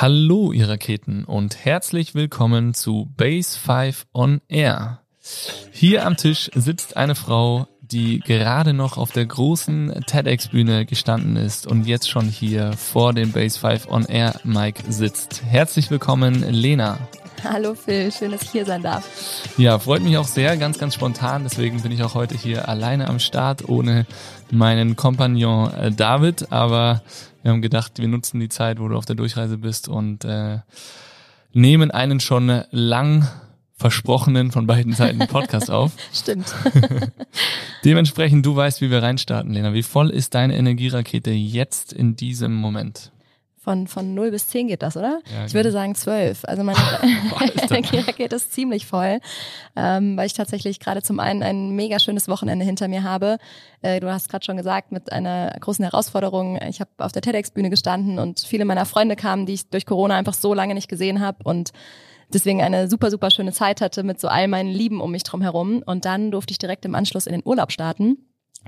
Hallo, ihr Raketen und herzlich willkommen zu Base 5 on Air. Hier am Tisch sitzt eine Frau, die gerade noch auf der großen TEDx-Bühne gestanden ist und jetzt schon hier vor dem Base 5 on Air Mic sitzt. Herzlich willkommen, Lena. Hallo Phil, schön, dass ich hier sein darf. Ja, freut mich auch sehr, ganz, ganz spontan. Deswegen bin ich auch heute hier alleine am Start, ohne meinen Kompagnon äh, David. Aber wir haben gedacht, wir nutzen die Zeit, wo du auf der Durchreise bist und äh, nehmen einen schon lang versprochenen von beiden Seiten Podcast auf. Stimmt. Dementsprechend, du weißt, wie wir reinstarten, Lena. Wie voll ist deine Energierakete jetzt in diesem Moment? Von, von 0 bis 10 geht das, oder? Ja, ich würde sagen 12. Also meine Energierakete ist ziemlich voll, ähm, weil ich tatsächlich gerade zum einen ein mega schönes Wochenende hinter mir habe. Äh, du hast gerade schon gesagt, mit einer großen Herausforderung. Ich habe auf der TEDx-Bühne gestanden und viele meiner Freunde kamen, die ich durch Corona einfach so lange nicht gesehen habe und deswegen eine super, super schöne Zeit hatte mit so all meinen Lieben um mich drum herum. Und dann durfte ich direkt im Anschluss in den Urlaub starten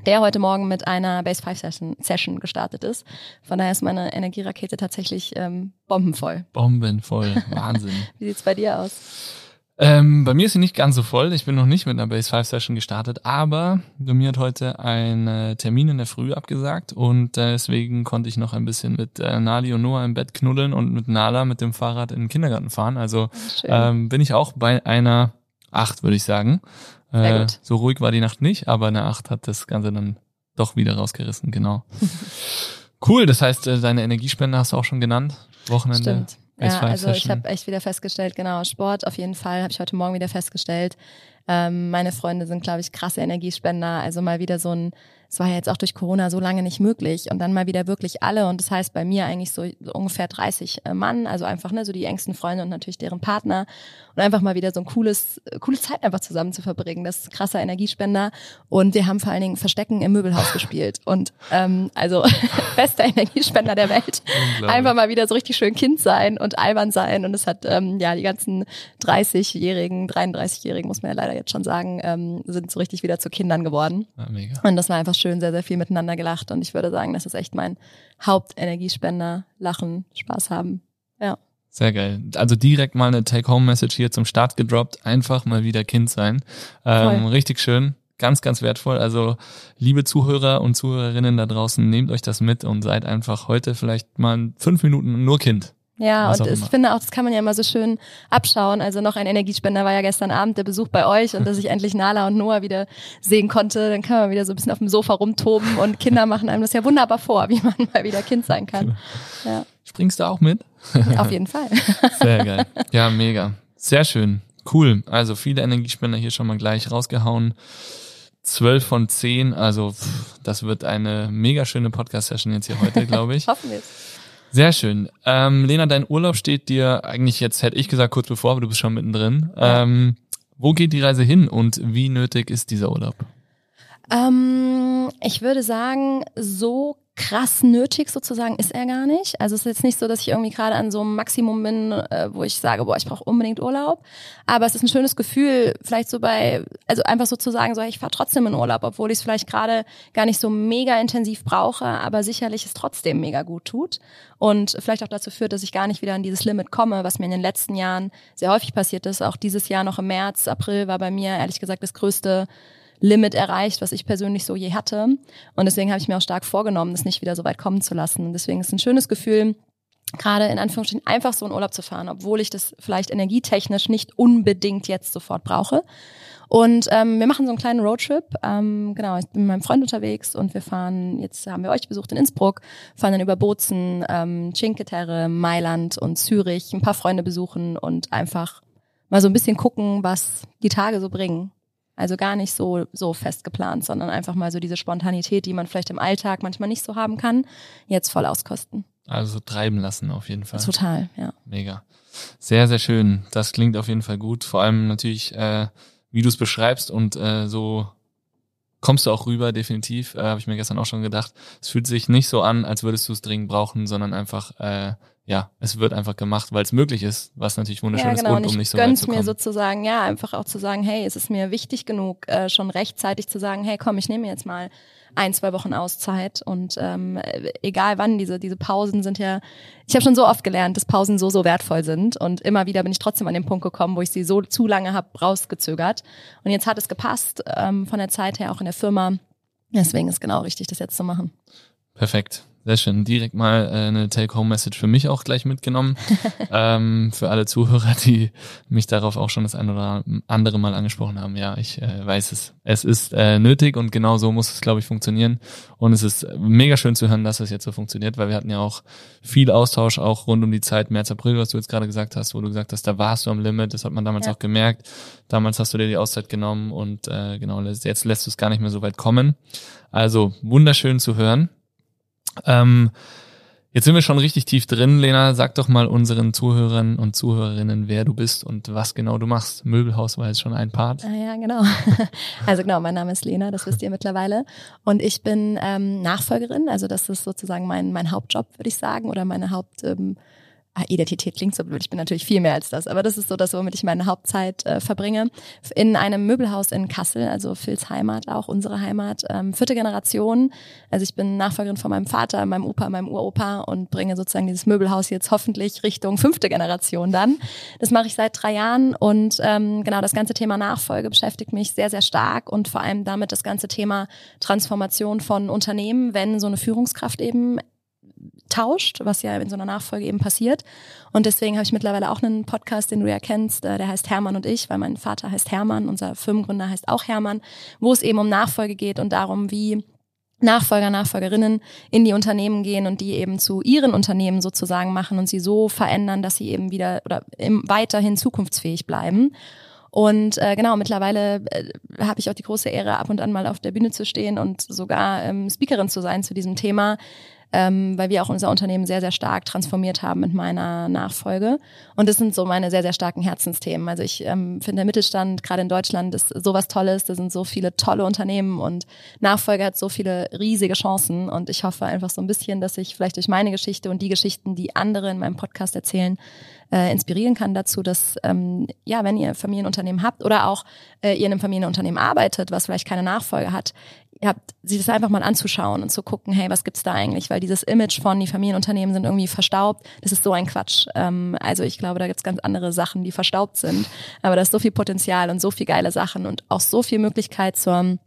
der heute Morgen mit einer Base 5 Session, Session gestartet ist. Von daher ist meine Energierakete tatsächlich ähm, bombenvoll. Bombenvoll, Wahnsinn. Wie sieht's bei dir aus? Ähm, bei mir ist sie nicht ganz so voll. Ich bin noch nicht mit einer Base 5 Session gestartet, aber bei mir hat heute ein Termin in der Früh abgesagt und äh, deswegen konnte ich noch ein bisschen mit äh, Nali und Noah im Bett knuddeln und mit Nala mit dem Fahrrad in den Kindergarten fahren. Also ähm, bin ich auch bei einer 8, würde ich sagen. Äh, so ruhig war die Nacht nicht, aber eine 8 hat das Ganze dann doch wieder rausgerissen, genau. cool, das heißt, äh, deine Energiespende hast du auch schon genannt. Wochenende. Stimmt. Ja, also ich habe echt wieder festgestellt, genau, Sport auf jeden Fall, habe ich heute Morgen wieder festgestellt. Ähm, meine Freunde sind, glaube ich, krasse Energiespender. Also mal wieder so ein es war ja jetzt auch durch Corona so lange nicht möglich und dann mal wieder wirklich alle und das heißt bei mir eigentlich so, so ungefähr 30 äh, Mann, also einfach ne, so die engsten Freunde und natürlich deren Partner und einfach mal wieder so ein cooles, coole Zeit einfach zusammen zu verbringen. Das ist ein krasser Energiespender und wir haben vor allen Dingen Verstecken im Möbelhaus gespielt und ähm, also bester Energiespender der Welt. Einfach mal wieder so richtig schön Kind sein und albern sein und es hat ähm, ja die ganzen 30-Jährigen, 33-Jährigen muss man ja leider jetzt schon sagen, ähm, sind so richtig wieder zu Kindern geworden. Ja, mega. Und das war einfach schön, sehr, sehr viel miteinander gelacht. Und ich würde sagen, das ist echt mein Hauptenergiespender. Lachen, Spaß haben. Ja. Sehr geil. Also direkt mal eine Take-Home-Message hier zum Start gedroppt. Einfach mal wieder Kind sein. Ähm, richtig schön. Ganz, ganz wertvoll. Also, liebe Zuhörer und Zuhörerinnen da draußen, nehmt euch das mit und seid einfach heute vielleicht mal fünf Minuten nur Kind. Ja, und ich finde auch, das kann man ja immer so schön abschauen. Also noch ein Energiespender war ja gestern Abend der Besuch bei euch und dass ich endlich Nala und Noah wieder sehen konnte. Dann kann man wieder so ein bisschen auf dem Sofa rumtoben und Kinder machen einem das ja wunderbar vor, wie man mal wieder Kind sein kann. Genau. Ja. Springst du auch mit? Auf jeden Fall. Sehr geil. Ja, mega. Sehr schön. Cool. Also viele Energiespender hier schon mal gleich rausgehauen. 12 von 10, also pff, das wird eine mega schöne Podcast-Session jetzt hier heute, glaube ich. Hoffen wir es. Sehr schön. Ähm, Lena, dein Urlaub steht dir eigentlich jetzt, hätte ich gesagt, kurz bevor, aber du bist schon mittendrin. Ähm, wo geht die Reise hin und wie nötig ist dieser Urlaub? Ähm, ich würde sagen, so krass nötig sozusagen ist er gar nicht. Also es ist jetzt nicht so, dass ich irgendwie gerade an so einem Maximum bin, äh, wo ich sage, boah, ich brauche unbedingt Urlaub. Aber es ist ein schönes Gefühl, vielleicht so bei, also einfach so zu sagen, so ich fahre trotzdem in Urlaub, obwohl ich es vielleicht gerade gar nicht so mega intensiv brauche, aber sicherlich es trotzdem mega gut tut. Und vielleicht auch dazu führt, dass ich gar nicht wieder an dieses Limit komme, was mir in den letzten Jahren sehr häufig passiert ist. Auch dieses Jahr noch im März, April war bei mir ehrlich gesagt das größte Limit erreicht, was ich persönlich so je hatte. Und deswegen habe ich mir auch stark vorgenommen, das nicht wieder so weit kommen zu lassen. Und deswegen ist es ein schönes Gefühl, gerade in Anführungsstrichen einfach so in Urlaub zu fahren, obwohl ich das vielleicht energietechnisch nicht unbedingt jetzt sofort brauche. Und ähm, wir machen so einen kleinen Roadtrip. Ähm, genau, ich bin mit meinem Freund unterwegs und wir fahren, jetzt haben wir euch besucht in Innsbruck, fahren dann über Bozen, ähm, Cinque Terre, Mailand und Zürich, ein paar Freunde besuchen und einfach mal so ein bisschen gucken, was die Tage so bringen. Also gar nicht so, so fest geplant, sondern einfach mal so diese Spontanität, die man vielleicht im Alltag manchmal nicht so haben kann, jetzt voll auskosten. Also treiben lassen auf jeden Fall. Total, ja. Mega. Sehr, sehr schön. Das klingt auf jeden Fall gut. Vor allem natürlich, äh, wie du es beschreibst und äh, so kommst du auch rüber, definitiv. Äh, Habe ich mir gestern auch schon gedacht. Es fühlt sich nicht so an, als würdest du es dringend brauchen, sondern einfach äh, ja, es wird einfach gemacht, weil es möglich ist, was natürlich wunderschön ja, genau. ist und um ich nicht so weit zu mir kommen. sozusagen, ja, einfach auch zu sagen, hey, es ist mir wichtig genug, äh, schon rechtzeitig zu sagen, hey, komm, ich nehme jetzt mal ein, zwei Wochen Auszeit und ähm, egal wann, diese, diese Pausen sind ja, ich habe schon so oft gelernt, dass Pausen so, so wertvoll sind und immer wieder bin ich trotzdem an den Punkt gekommen, wo ich sie so zu lange habe rausgezögert und jetzt hat es gepasst, ähm, von der Zeit her auch in der Firma. Deswegen ist genau richtig, das jetzt zu machen. Perfekt. Sehr schön. Direkt mal äh, eine Take-Home-Message für mich auch gleich mitgenommen. ähm, für alle Zuhörer, die mich darauf auch schon das ein oder andere Mal angesprochen haben. Ja, ich äh, weiß es. Es ist äh, nötig und genau so muss es, glaube ich, funktionieren. Und es ist mega schön zu hören, dass es jetzt so funktioniert, weil wir hatten ja auch viel Austausch, auch rund um die Zeit März, April, was du jetzt gerade gesagt hast, wo du gesagt hast, da warst du am Limit. Das hat man damals ja. auch gemerkt. Damals hast du dir die Auszeit genommen und äh, genau, jetzt lässt du es gar nicht mehr so weit kommen. Also wunderschön zu hören. Ähm, jetzt sind wir schon richtig tief drin. Lena, sag doch mal unseren Zuhörern und Zuhörerinnen, wer du bist und was genau du machst. Möbelhaus war jetzt schon ein Part. Ah, ja, genau. Also genau, mein Name ist Lena, das wisst ihr mittlerweile. Und ich bin ähm, Nachfolgerin. Also das ist sozusagen mein, mein Hauptjob, würde ich sagen, oder meine Haupt... Ähm, Identität klingt so blöd, ich bin natürlich viel mehr als das, aber das ist so das, womit ich meine Hauptzeit äh, verbringe. In einem Möbelhaus in Kassel, also Phils Heimat, auch unsere Heimat, ähm, vierte Generation. Also ich bin Nachfolgerin von meinem Vater, meinem Opa, meinem Uropa und bringe sozusagen dieses Möbelhaus jetzt hoffentlich Richtung fünfte Generation dann. Das mache ich seit drei Jahren und ähm, genau das ganze Thema Nachfolge beschäftigt mich sehr, sehr stark und vor allem damit das ganze Thema Transformation von Unternehmen, wenn so eine Führungskraft eben tauscht, was ja in so einer Nachfolge eben passiert. Und deswegen habe ich mittlerweile auch einen Podcast, den du ja kennst, äh, der heißt Hermann und ich, weil mein Vater heißt Hermann, unser Firmengründer heißt auch Hermann, wo es eben um Nachfolge geht und darum, wie Nachfolger, Nachfolgerinnen in die Unternehmen gehen und die eben zu ihren Unternehmen sozusagen machen und sie so verändern, dass sie eben wieder oder weiterhin zukunftsfähig bleiben. Und äh, genau, mittlerweile äh, habe ich auch die große Ehre, ab und an mal auf der Bühne zu stehen und sogar ähm, Speakerin zu sein zu diesem Thema, ähm, weil wir auch unser Unternehmen sehr, sehr stark transformiert haben mit meiner Nachfolge. Und das sind so meine sehr, sehr starken Herzensthemen. Also ich ähm, finde, der Mittelstand, gerade in Deutschland, ist sowas Tolles. Da sind so viele tolle Unternehmen und Nachfolge hat so viele riesige Chancen. Und ich hoffe einfach so ein bisschen, dass ich vielleicht durch meine Geschichte und die Geschichten, die andere in meinem Podcast erzählen, äh, inspirieren kann dazu, dass ähm, ja, wenn ihr Familienunternehmen habt oder auch äh, ihr in einem Familienunternehmen arbeitet, was vielleicht keine Nachfolge hat, habt, sich das einfach mal anzuschauen und zu gucken, hey, was gibt's da eigentlich? Weil dieses Image von die Familienunternehmen sind irgendwie verstaubt, das ist so ein Quatsch. Ähm, also ich glaube, da gibt's ganz andere Sachen, die verstaubt sind. Aber da ist so viel Potenzial und so viel geile Sachen und auch so viel Möglichkeit zur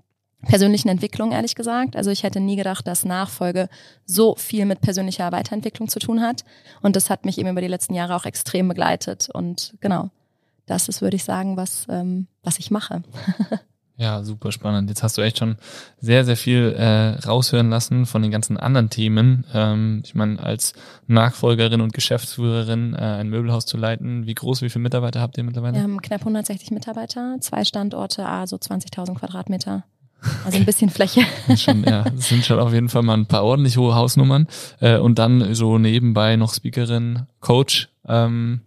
persönlichen Entwicklung, ehrlich gesagt. Also ich hätte nie gedacht, dass Nachfolge so viel mit persönlicher Weiterentwicklung zu tun hat. Und das hat mich eben über die letzten Jahre auch extrem begleitet. Und genau, das ist, würde ich sagen, was, ähm, was ich mache. Ja, super spannend. Jetzt hast du echt schon sehr, sehr viel äh, raushören lassen von den ganzen anderen Themen. Ähm, ich meine, als Nachfolgerin und Geschäftsführerin äh, ein Möbelhaus zu leiten, wie groß, wie viele Mitarbeiter habt ihr mittlerweile? Wir haben knapp 160 Mitarbeiter, zwei Standorte, also 20.000 Quadratmeter. Also ein bisschen Fläche. schon, ja, das sind schon auf jeden Fall mal ein paar ordentlich hohe Hausnummern. Äh, und dann so nebenbei noch Speakerin, Coach. Ähm,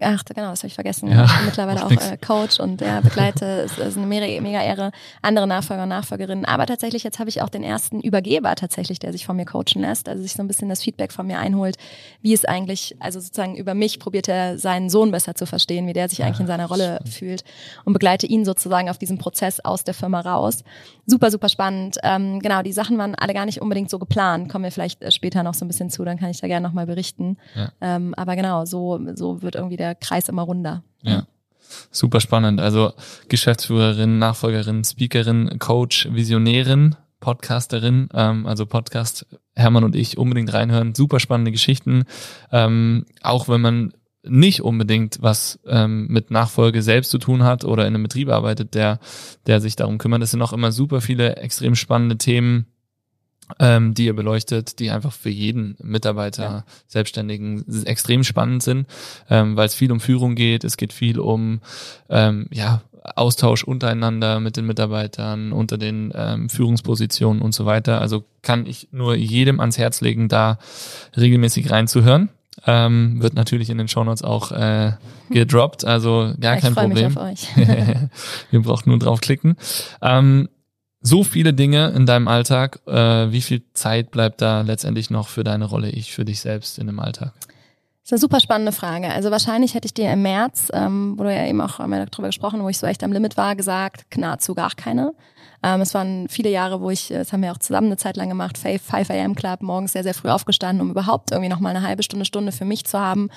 Ach, genau, das habe ich vergessen. Ja, ich bin mittlerweile auch äh, Coach und ja, begleite, es ist eine mega, mega Ehre, andere Nachfolger und Nachfolgerinnen. Aber tatsächlich, jetzt habe ich auch den ersten Übergeber tatsächlich, der sich von mir coachen lässt, also sich so ein bisschen das Feedback von mir einholt, wie es eigentlich, also sozusagen über mich probiert er seinen Sohn besser zu verstehen, wie der sich eigentlich in seiner Rolle fühlt und begleite ihn sozusagen auf diesem Prozess aus der Firma raus. Super, super spannend. Ähm, genau, die Sachen waren alle gar nicht unbedingt so geplant. Kommen wir vielleicht äh, später noch so ein bisschen zu, dann kann ich da gerne nochmal berichten. Ja. Ähm, aber genau, so, so wird irgendwie der Kreis immer runder. Ja. Super spannend. Also Geschäftsführerin, Nachfolgerin, Speakerin, Coach, Visionärin, Podcasterin, ähm, also Podcast Hermann und ich unbedingt reinhören. Super spannende Geschichten. Ähm, auch wenn man nicht unbedingt was ähm, mit Nachfolge selbst zu tun hat oder in einem Betrieb arbeitet, der, der sich darum kümmert. Es sind auch immer super viele extrem spannende Themen, ähm, die ihr beleuchtet, die einfach für jeden Mitarbeiter, ja. Selbstständigen extrem spannend sind, ähm, weil es viel um Führung geht, es geht viel um ähm, ja, Austausch untereinander mit den Mitarbeitern, unter den ähm, Führungspositionen und so weiter. Also kann ich nur jedem ans Herz legen, da regelmäßig reinzuhören. Ähm, wird natürlich in den Shownotes auch äh, gedroppt, also gar ich kein Problem. Mich auf euch. Ihr braucht nur draufklicken. Ähm, so viele Dinge in deinem Alltag. Äh, wie viel Zeit bleibt da letztendlich noch für deine Rolle Ich, für dich selbst in dem Alltag? Das ist eine super spannende Frage. Also wahrscheinlich hätte ich dir im März, ähm, wo du ja eben auch darüber gesprochen, wo ich so echt am Limit war, gesagt, nahezu gar keine. Ähm, es waren viele Jahre, wo ich, das haben wir auch zusammen eine Zeit lang gemacht, 5, 5 AM Club, morgens sehr, sehr früh aufgestanden, um überhaupt irgendwie noch mal eine halbe Stunde, Stunde für mich zu haben.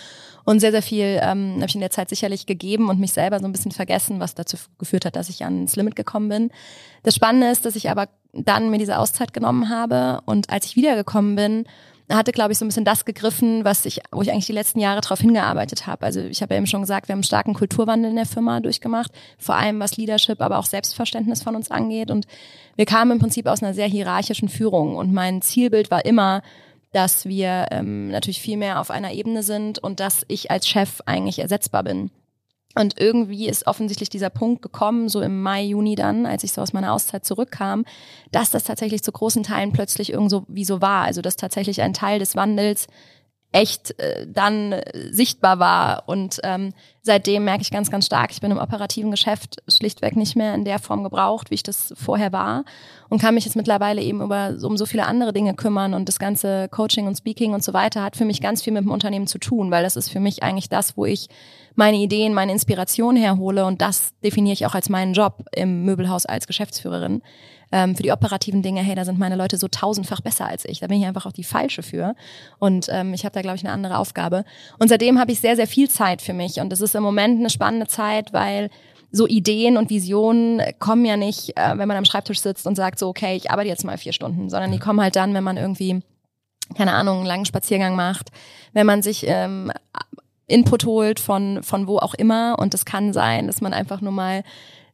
Und sehr, sehr viel ähm, habe ich in der Zeit sicherlich gegeben und mich selber so ein bisschen vergessen, was dazu geführt hat, dass ich ans Limit gekommen bin. Das Spannende ist, dass ich aber dann mir diese Auszeit genommen habe und als ich wiedergekommen bin, hatte, glaube ich, so ein bisschen das gegriffen, was ich, wo ich eigentlich die letzten Jahre darauf hingearbeitet habe. Also ich habe ja eben schon gesagt, wir haben einen starken Kulturwandel in der Firma durchgemacht, vor allem was Leadership, aber auch Selbstverständnis von uns angeht. Und wir kamen im Prinzip aus einer sehr hierarchischen Führung. Und mein Zielbild war immer, dass wir ähm, natürlich viel mehr auf einer Ebene sind und dass ich als Chef eigentlich ersetzbar bin. Und irgendwie ist offensichtlich dieser Punkt gekommen, so im Mai, Juni dann, als ich so aus meiner Auszeit zurückkam, dass das tatsächlich zu großen Teilen plötzlich irgendwo wie so war. Also dass tatsächlich ein Teil des Wandels echt äh, dann äh, sichtbar war. Und ähm, seitdem merke ich ganz, ganz stark, ich bin im operativen Geschäft schlichtweg nicht mehr in der Form gebraucht, wie ich das vorher war. Und kann mich jetzt mittlerweile eben über, um so viele andere Dinge kümmern. Und das ganze Coaching und Speaking und so weiter hat für mich ganz viel mit dem Unternehmen zu tun, weil das ist für mich eigentlich das, wo ich meine Ideen, meine Inspiration herhole. Und das definiere ich auch als meinen Job im Möbelhaus als Geschäftsführerin ähm, für die operativen Dinge, hey, da sind meine Leute so tausendfach besser als ich. Da bin ich einfach auch die falsche für. Und ähm, ich habe da, glaube ich, eine andere Aufgabe. Und seitdem habe ich sehr, sehr viel Zeit für mich. Und das ist im Moment eine spannende Zeit, weil so Ideen und Visionen kommen ja nicht, äh, wenn man am Schreibtisch sitzt und sagt so, okay, ich arbeite jetzt mal vier Stunden, sondern die kommen halt dann, wenn man irgendwie, keine Ahnung, einen langen Spaziergang macht, wenn man sich ähm, Input holt von, von wo auch immer. Und es kann sein, dass man einfach nur mal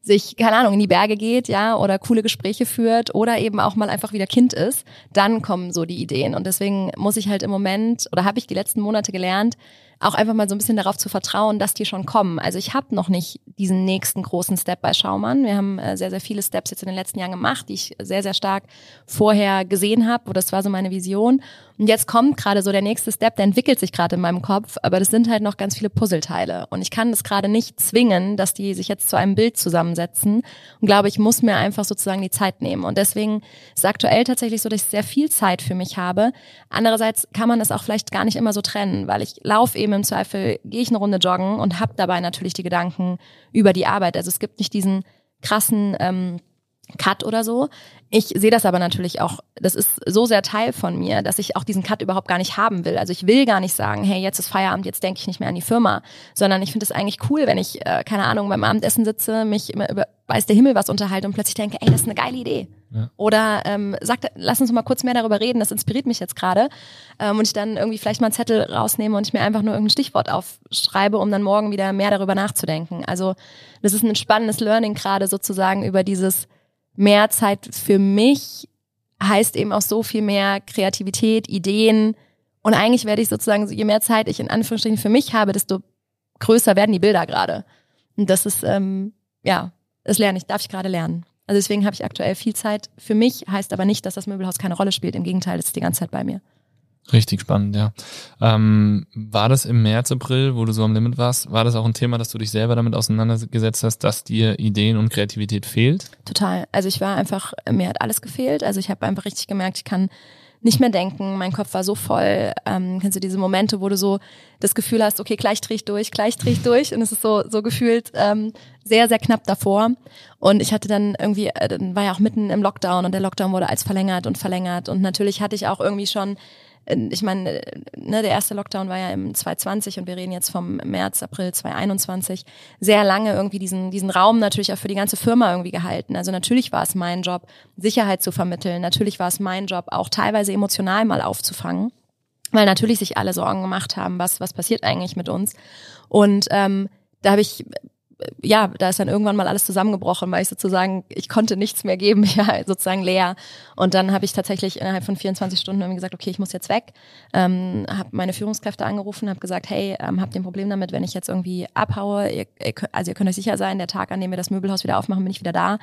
sich, keine Ahnung, in die Berge geht, ja, oder coole Gespräche führt oder eben auch mal einfach wieder Kind ist, dann kommen so die Ideen. Und deswegen muss ich halt im Moment, oder habe ich die letzten Monate gelernt, auch einfach mal so ein bisschen darauf zu vertrauen, dass die schon kommen. Also ich habe noch nicht diesen nächsten großen Step bei Schaumann. Wir haben äh, sehr, sehr viele Steps jetzt in den letzten Jahren gemacht, die ich sehr, sehr stark vorher gesehen habe. Das war so meine Vision. Und jetzt kommt gerade so der nächste Step, der entwickelt sich gerade in meinem Kopf, aber das sind halt noch ganz viele Puzzleteile. Und ich kann das gerade nicht zwingen, dass die sich jetzt zu einem Bild zusammensetzen. Und glaube, ich muss mir einfach sozusagen die Zeit nehmen. Und deswegen ist aktuell tatsächlich so, dass ich sehr viel Zeit für mich habe. Andererseits kann man das auch vielleicht gar nicht immer so trennen, weil ich laufe eben im Zweifel, gehe ich eine Runde joggen und habe dabei natürlich die Gedanken über die Arbeit. Also es gibt nicht diesen krassen ähm, Cut oder so. Ich sehe das aber natürlich auch, das ist so sehr Teil von mir, dass ich auch diesen Cut überhaupt gar nicht haben will. Also ich will gar nicht sagen, hey, jetzt ist Feierabend, jetzt denke ich nicht mehr an die Firma, sondern ich finde es eigentlich cool, wenn ich, äh, keine Ahnung, beim Abendessen sitze, mich immer über weiß der Himmel was unterhalte und plötzlich denke, ey, das ist eine geile Idee. Oder ähm, sagt, lass uns mal kurz mehr darüber reden, das inspiriert mich jetzt gerade. Ähm, und ich dann irgendwie vielleicht mal einen Zettel rausnehme und ich mir einfach nur irgendein Stichwort aufschreibe, um dann morgen wieder mehr darüber nachzudenken. Also das ist ein spannendes Learning gerade sozusagen über dieses mehr Zeit für mich heißt eben auch so viel mehr Kreativität, Ideen. Und eigentlich werde ich sozusagen, je mehr Zeit ich in Anführungsstrichen für mich habe, desto größer werden die Bilder gerade. Und das ist, ähm, ja, das lerne ich, darf ich gerade lernen. Also deswegen habe ich aktuell viel Zeit für mich, heißt aber nicht, dass das Möbelhaus keine Rolle spielt. Im Gegenteil, es ist die ganze Zeit bei mir. Richtig spannend, ja. Ähm, war das im März, April, wo du so am Limit warst, war das auch ein Thema, dass du dich selber damit auseinandergesetzt hast, dass dir Ideen und Kreativität fehlt? Total. Also ich war einfach, mir hat alles gefehlt. Also ich habe einfach richtig gemerkt, ich kann nicht mehr denken. Mein Kopf war so voll. Ähm, kennst du diese Momente, wo du so das Gefühl hast, okay, gleich dreh ich durch, gleich dreh ich durch. Und es ist so, so gefühlt ähm, sehr, sehr knapp davor. Und ich hatte dann irgendwie, äh, war ja auch mitten im Lockdown und der Lockdown wurde als verlängert und verlängert. Und natürlich hatte ich auch irgendwie schon ich meine, ne, der erste Lockdown war ja im 2020 und wir reden jetzt vom März, April 2021, sehr lange irgendwie diesen, diesen Raum natürlich auch für die ganze Firma irgendwie gehalten. Also natürlich war es mein Job, Sicherheit zu vermitteln. Natürlich war es mein Job, auch teilweise emotional mal aufzufangen. Weil natürlich sich alle Sorgen gemacht haben, was, was passiert eigentlich mit uns. Und ähm, da habe ich ja, da ist dann irgendwann mal alles zusammengebrochen, weil ich sozusagen, ich konnte nichts mehr geben, ja, sozusagen leer. Und dann habe ich tatsächlich innerhalb von 24 Stunden irgendwie gesagt, okay, ich muss jetzt weg. Ähm, habe meine Führungskräfte angerufen, habe gesagt, hey, ähm, habt ihr ein Problem damit, wenn ich jetzt irgendwie abhaue? Ihr, ihr, also ihr könnt euch sicher sein, der Tag, an dem wir das Möbelhaus wieder aufmachen, bin ich wieder da.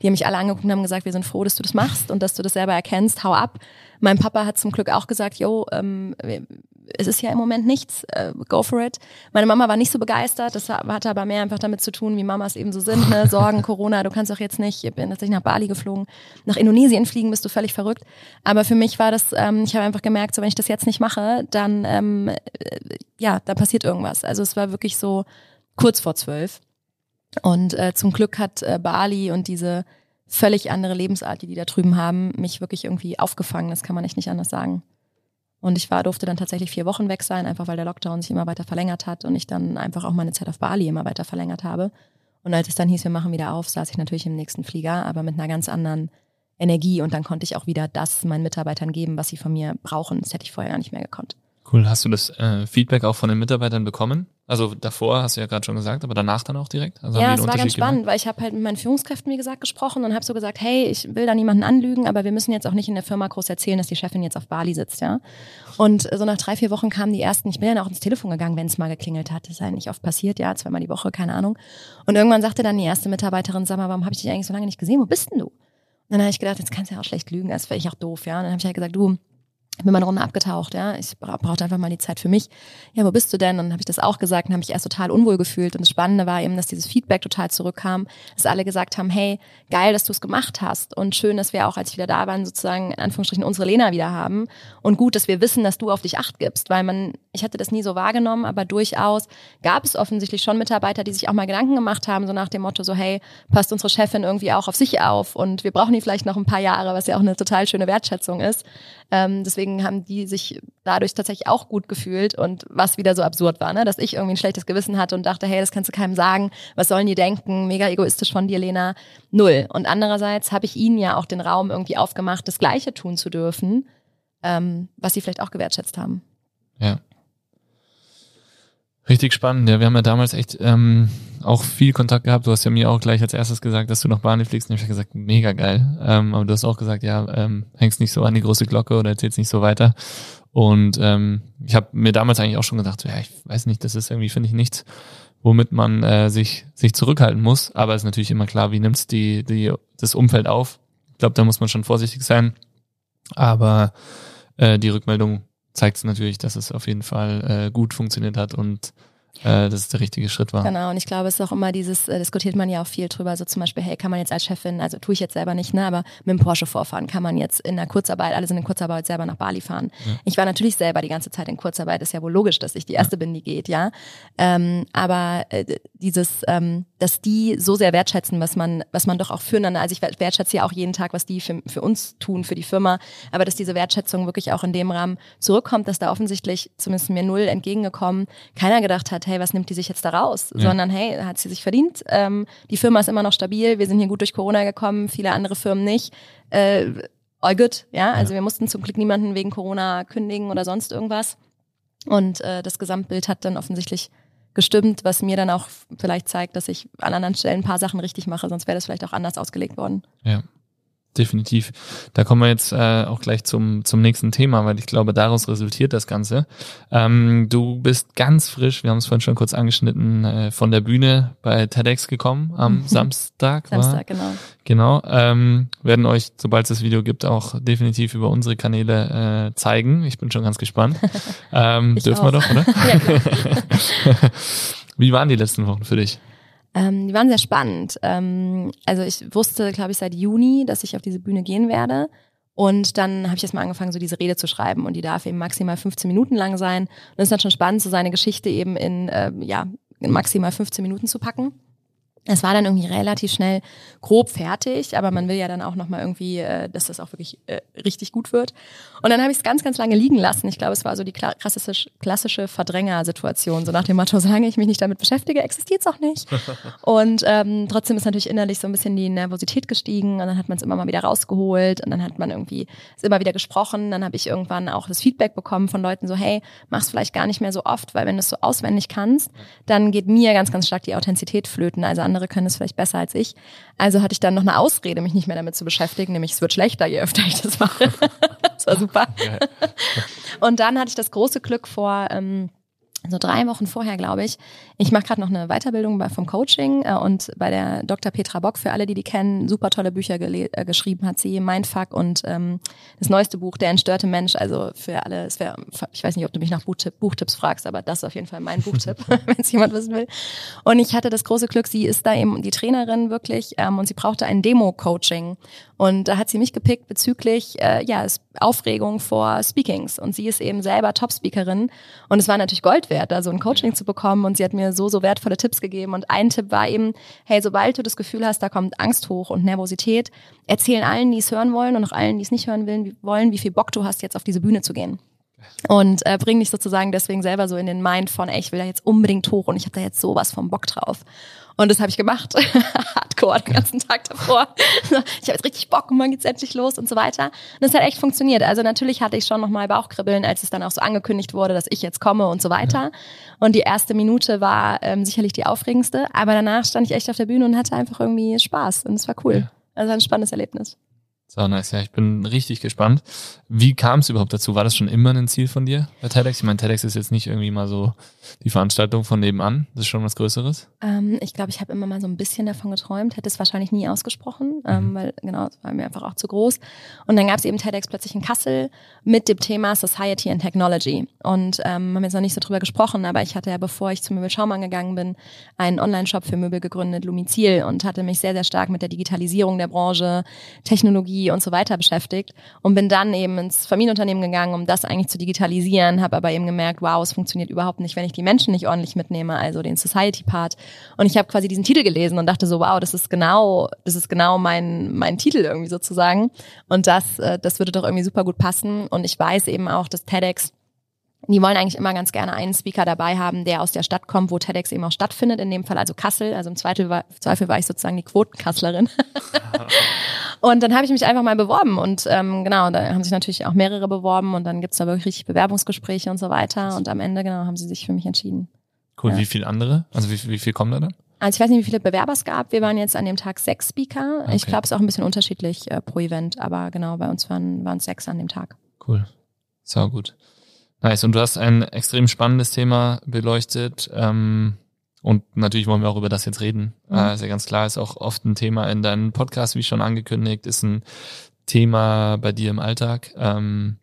Die haben mich alle angeguckt und haben gesagt, wir sind froh, dass du das machst und dass du das selber erkennst, hau ab Mein Papa hat zum Glück auch gesagt, yo, ähm, es ist ja im Moment nichts, äh, go for it. Meine Mama war nicht so begeistert, das hatte aber mehr einfach damit zu tun, wie Mamas eben so sind, ne? Sorgen, Corona, du kannst doch jetzt nicht, ich bin tatsächlich nach Bali geflogen, nach Indonesien fliegen, bist du völlig verrückt. Aber für mich war das, ähm, ich habe einfach gemerkt, so wenn ich das jetzt nicht mache, dann ähm, äh, ja, da passiert irgendwas. Also es war wirklich so kurz vor zwölf. Und äh, zum Glück hat äh, Bali und diese völlig andere Lebensart, die die da drüben haben, mich wirklich irgendwie aufgefangen. Das kann man echt nicht anders sagen. Und ich war, durfte dann tatsächlich vier Wochen weg sein, einfach weil der Lockdown sich immer weiter verlängert hat und ich dann einfach auch meine Zeit auf Bali immer weiter verlängert habe. Und als es dann hieß, wir machen wieder auf, saß ich natürlich im nächsten Flieger, aber mit einer ganz anderen Energie und dann konnte ich auch wieder das meinen Mitarbeitern geben, was sie von mir brauchen. Das hätte ich vorher gar nicht mehr gekonnt. Cool. Hast du das äh, Feedback auch von den Mitarbeitern bekommen? Also davor hast du ja gerade schon gesagt, aber danach dann auch direkt? Also ja, es war ganz spannend, weil ich habe halt mit meinen Führungskräften, wie gesagt, gesprochen und habe so gesagt, hey, ich will da niemanden anlügen, aber wir müssen jetzt auch nicht in der Firma groß erzählen, dass die Chefin jetzt auf Bali sitzt, ja. Und so nach drei, vier Wochen kamen die ersten, ich bin dann auch ins Telefon gegangen, wenn es mal geklingelt hat. Das ist ja nicht oft passiert, ja, zweimal die Woche, keine Ahnung. Und irgendwann sagte dann die erste Mitarbeiterin, sag mal, warum habe ich dich eigentlich so lange nicht gesehen? Wo bist denn du? Und dann habe ich gedacht, jetzt kannst du ja auch schlecht lügen, das wäre ich auch doof, ja. Und dann habe ich halt gesagt, du, ich bin mal eine Runde abgetaucht, ja. Ich brauchte einfach mal die Zeit für mich. Ja, wo bist du denn? Und dann habe ich das auch gesagt und habe mich erst total unwohl gefühlt. Und das Spannende war eben, dass dieses Feedback total zurückkam, dass alle gesagt haben, hey, geil, dass du es gemacht hast. Und schön, dass wir auch, als ich wieder da waren, sozusagen in Anführungsstrichen unsere Lena wieder haben. Und gut, dass wir wissen, dass du auf dich acht gibst, weil man, ich hatte das nie so wahrgenommen, aber durchaus gab es offensichtlich schon Mitarbeiter, die sich auch mal Gedanken gemacht haben, so nach dem Motto, so hey, passt unsere Chefin irgendwie auch auf sich auf und wir brauchen die vielleicht noch ein paar Jahre, was ja auch eine total schöne Wertschätzung ist. Ähm, deswegen haben die sich dadurch tatsächlich auch gut gefühlt und was wieder so absurd war, ne? dass ich irgendwie ein schlechtes Gewissen hatte und dachte, hey, das kannst du keinem sagen, was sollen die denken, mega egoistisch von dir, Lena, null. Und andererseits habe ich ihnen ja auch den Raum irgendwie aufgemacht, das Gleiche tun zu dürfen, ähm, was sie vielleicht auch gewertschätzt haben. Ja. Richtig spannend. Ja, wir haben ja damals echt ähm, auch viel Kontakt gehabt. Du hast ja mir auch gleich als erstes gesagt, dass du noch Bahn fliegst. Und ich habe gesagt, mega geil. Ähm, aber du hast auch gesagt, ja, ähm, hängst nicht so an die große Glocke oder erzählst nicht so weiter. Und ähm, ich habe mir damals eigentlich auch schon gedacht, ja, ich weiß nicht, das ist irgendwie, finde ich, nichts, womit man äh, sich, sich zurückhalten muss. Aber es ist natürlich immer klar, wie nimmt's die, die, das Umfeld auf. Ich glaube, da muss man schon vorsichtig sein. Aber äh, die Rückmeldung zeigt es natürlich, dass es auf jeden Fall äh, gut funktioniert hat und äh, dass es der richtige Schritt war. Genau, und ich glaube, es ist auch immer dieses, äh, diskutiert man ja auch viel drüber, so zum Beispiel, hey, kann man jetzt als Chefin, also tue ich jetzt selber nicht, ne, aber mit dem Porsche vorfahren, kann man jetzt in der Kurzarbeit, alle sind in Kurzarbeit, selber nach Bali fahren. Ja. Ich war natürlich selber die ganze Zeit in Kurzarbeit, ist ja wohl logisch, dass ich die Erste ja. bin, die geht, ja. Ähm, aber äh, dieses, ähm, dass die so sehr wertschätzen, was man, was man doch auch füreinander, also ich wertschätze ja auch jeden Tag, was die für, für uns tun, für die Firma, aber dass diese Wertschätzung wirklich auch in dem Rahmen zurückkommt, dass da offensichtlich, zumindest mir null entgegengekommen, keiner gedacht hat, hey, was nimmt die sich jetzt da raus? Ja. Sondern hey, hat sie sich verdient. Ähm, die Firma ist immer noch stabil, wir sind hier gut durch Corona gekommen, viele andere Firmen nicht. Äh, all good, ja. Also ja. wir mussten zum Glück niemanden wegen Corona kündigen oder sonst irgendwas. Und äh, das Gesamtbild hat dann offensichtlich gestimmt, was mir dann auch vielleicht zeigt, dass ich an anderen Stellen ein paar Sachen richtig mache, sonst wäre das vielleicht auch anders ausgelegt worden. Ja definitiv. Da kommen wir jetzt äh, auch gleich zum, zum nächsten Thema, weil ich glaube, daraus resultiert das Ganze. Ähm, du bist ganz frisch, wir haben es vorhin schon kurz angeschnitten, äh, von der Bühne bei TEDx gekommen am Samstag. Samstag, genau. Genau. Ähm, werden euch, sobald es das Video gibt, auch definitiv über unsere Kanäle äh, zeigen. Ich bin schon ganz gespannt. Ähm, dürfen auch. wir doch, oder? ja, Wie waren die letzten Wochen für dich? Ähm, die waren sehr spannend. Ähm, also ich wusste, glaube ich, seit Juni, dass ich auf diese Bühne gehen werde. Und dann habe ich jetzt mal angefangen, so diese Rede zu schreiben. Und die darf eben maximal 15 Minuten lang sein. Und es ist dann schon spannend, so seine Geschichte eben in, äh, ja, in maximal 15 Minuten zu packen. Es war dann irgendwie relativ schnell grob fertig, aber man will ja dann auch nochmal irgendwie, äh, dass das auch wirklich äh, richtig gut wird. Und dann habe ich es ganz, ganz lange liegen lassen. Ich glaube, es war so die klassische, klassische Verdrängersituation, so nach dem Motto, solange ich mich nicht damit beschäftige, existiert es auch nicht. Und ähm, trotzdem ist natürlich innerlich so ein bisschen die Nervosität gestiegen und dann hat man es immer mal wieder rausgeholt und dann hat man irgendwie es immer wieder gesprochen. Dann habe ich irgendwann auch das Feedback bekommen von Leuten so, hey, mach's vielleicht gar nicht mehr so oft, weil wenn du es so auswendig kannst, dann geht mir ganz, ganz stark die Authentizität flöten. Also andere können es vielleicht besser als ich. Also hatte ich dann noch eine Ausrede, mich nicht mehr damit zu beschäftigen, nämlich es wird schlechter, je öfter ich das mache. das war super. Und dann hatte ich das große Glück vor ähm, so drei Wochen vorher, glaube ich. Ich mache gerade noch eine Weiterbildung bei, vom Coaching äh, und bei der Dr. Petra Bock, für alle, die die kennen, super tolle Bücher äh, geschrieben hat sie, Mindfuck und ähm, das neueste Buch, Der entstörte Mensch. Also für alle, es wäre, ich weiß nicht, ob du mich nach Buchtipp, Buchtipps fragst, aber das ist auf jeden Fall mein Buchtipp, wenn es jemand wissen will. Und ich hatte das große Glück, sie ist da eben die Trainerin wirklich ähm, und sie brauchte ein Demo-Coaching. Und da hat sie mich gepickt bezüglich äh, ja, Aufregung vor Speakings. Und sie ist eben selber Top-Speakerin. Und es war natürlich Gold wert, da so ein Coaching zu bekommen. Und sie hat mir so, so wertvolle Tipps gegeben. Und ein Tipp war eben, hey, sobald du das Gefühl hast, da kommt Angst hoch und Nervosität, erzählen allen, die es hören wollen und auch allen, die es nicht hören wollen, wie viel Bock du hast, jetzt auf diese Bühne zu gehen. Und äh, bring dich sozusagen deswegen selber so in den Mind von, ey, ich will da jetzt unbedingt hoch und ich habe da jetzt sowas vom Bock drauf. Und das habe ich gemacht. Hardcore den ganzen Tag davor. ich habe jetzt richtig Bock und morgen geht's endlich los und so weiter. Und das hat echt funktioniert. Also natürlich hatte ich schon nochmal Bauchkribbeln, als es dann auch so angekündigt wurde, dass ich jetzt komme und so weiter. Und die erste Minute war ähm, sicherlich die aufregendste. Aber danach stand ich echt auf der Bühne und hatte einfach irgendwie Spaß. Und es war cool. Also ein spannendes Erlebnis. So nice, ja, ich bin richtig gespannt. Wie kam es überhaupt dazu? War das schon immer ein Ziel von dir bei TEDx? Ich meine, TEDx ist jetzt nicht irgendwie mal so die Veranstaltung von nebenan, das ist schon was Größeres. Ähm, ich glaube, ich habe immer mal so ein bisschen davon geträumt, hätte es wahrscheinlich nie ausgesprochen, ähm, mhm. weil genau, es war mir einfach auch zu groß. Und dann gab es eben TEDx plötzlich in Kassel mit dem Thema Society and Technology. Und ähm, haben jetzt noch nicht so drüber gesprochen, aber ich hatte ja, bevor ich zu Möbel Schaumann gegangen bin, einen Online-Shop für Möbel gegründet, Lumizil, und hatte mich sehr, sehr stark mit der Digitalisierung der Branche, Technologie und so weiter beschäftigt und bin dann eben ins Familienunternehmen gegangen, um das eigentlich zu digitalisieren, habe aber eben gemerkt, wow, es funktioniert überhaupt nicht, wenn ich die Menschen nicht ordentlich mitnehme, also den Society Part. Und ich habe quasi diesen Titel gelesen und dachte so, wow, das ist genau, das ist genau mein mein Titel irgendwie sozusagen und das äh, das würde doch irgendwie super gut passen und ich weiß eben auch, dass TEDx die wollen eigentlich immer ganz gerne einen Speaker dabei haben, der aus der Stadt kommt, wo TEDx eben auch stattfindet, in dem Fall also Kassel. Also im Zweifel war, Zweifel war ich sozusagen die Quotenkasslerin. und dann habe ich mich einfach mal beworben und ähm, genau, da haben sich natürlich auch mehrere beworben und dann gibt's da wirklich richtig Bewerbungsgespräche und so weiter und am Ende genau haben sie sich für mich entschieden. Cool, ja. wie viele andere? Also wie, wie viel kommen da dann? Also ich weiß nicht, wie viele Bewerber es gab. Wir waren jetzt an dem Tag sechs Speaker. Okay. Ich glaube, es ist auch ein bisschen unterschiedlich äh, pro Event, aber genau, bei uns waren waren es sechs an dem Tag. Cool. Sau gut. Nice. Und du hast ein extrem spannendes Thema beleuchtet. Ähm, und natürlich wollen wir auch über das jetzt reden. Mhm. Äh, ist ja ganz klar, ist auch oft ein Thema in deinem Podcast, wie schon angekündigt, ist ein Thema bei dir im Alltag. Ähm,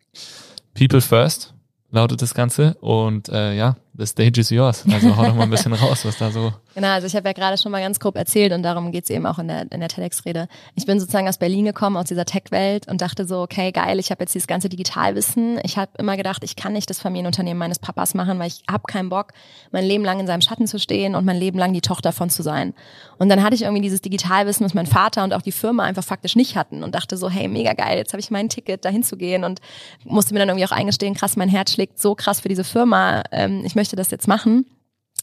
People First lautet das Ganze. Und äh, ja, the stage is yours. Also hau doch mal ein bisschen raus, was da so Genau, also ich habe ja gerade schon mal ganz grob erzählt und darum geht's eben auch in der, in der TEDx-Rede. Ich bin sozusagen aus Berlin gekommen, aus dieser Tech-Welt und dachte so, okay, geil, ich habe jetzt dieses ganze Digitalwissen. Ich habe immer gedacht, ich kann nicht das Familienunternehmen meines Papas machen, weil ich habe keinen Bock, mein Leben lang in seinem Schatten zu stehen und mein Leben lang die Tochter von zu sein. Und dann hatte ich irgendwie dieses Digitalwissen, was mein Vater und auch die Firma einfach faktisch nicht hatten und dachte so, hey, mega geil, jetzt habe ich mein Ticket, dahin zu gehen und musste mir dann irgendwie auch eingestehen, krass, mein Herz schlägt so krass für diese Firma, ähm, ich möchte das jetzt machen.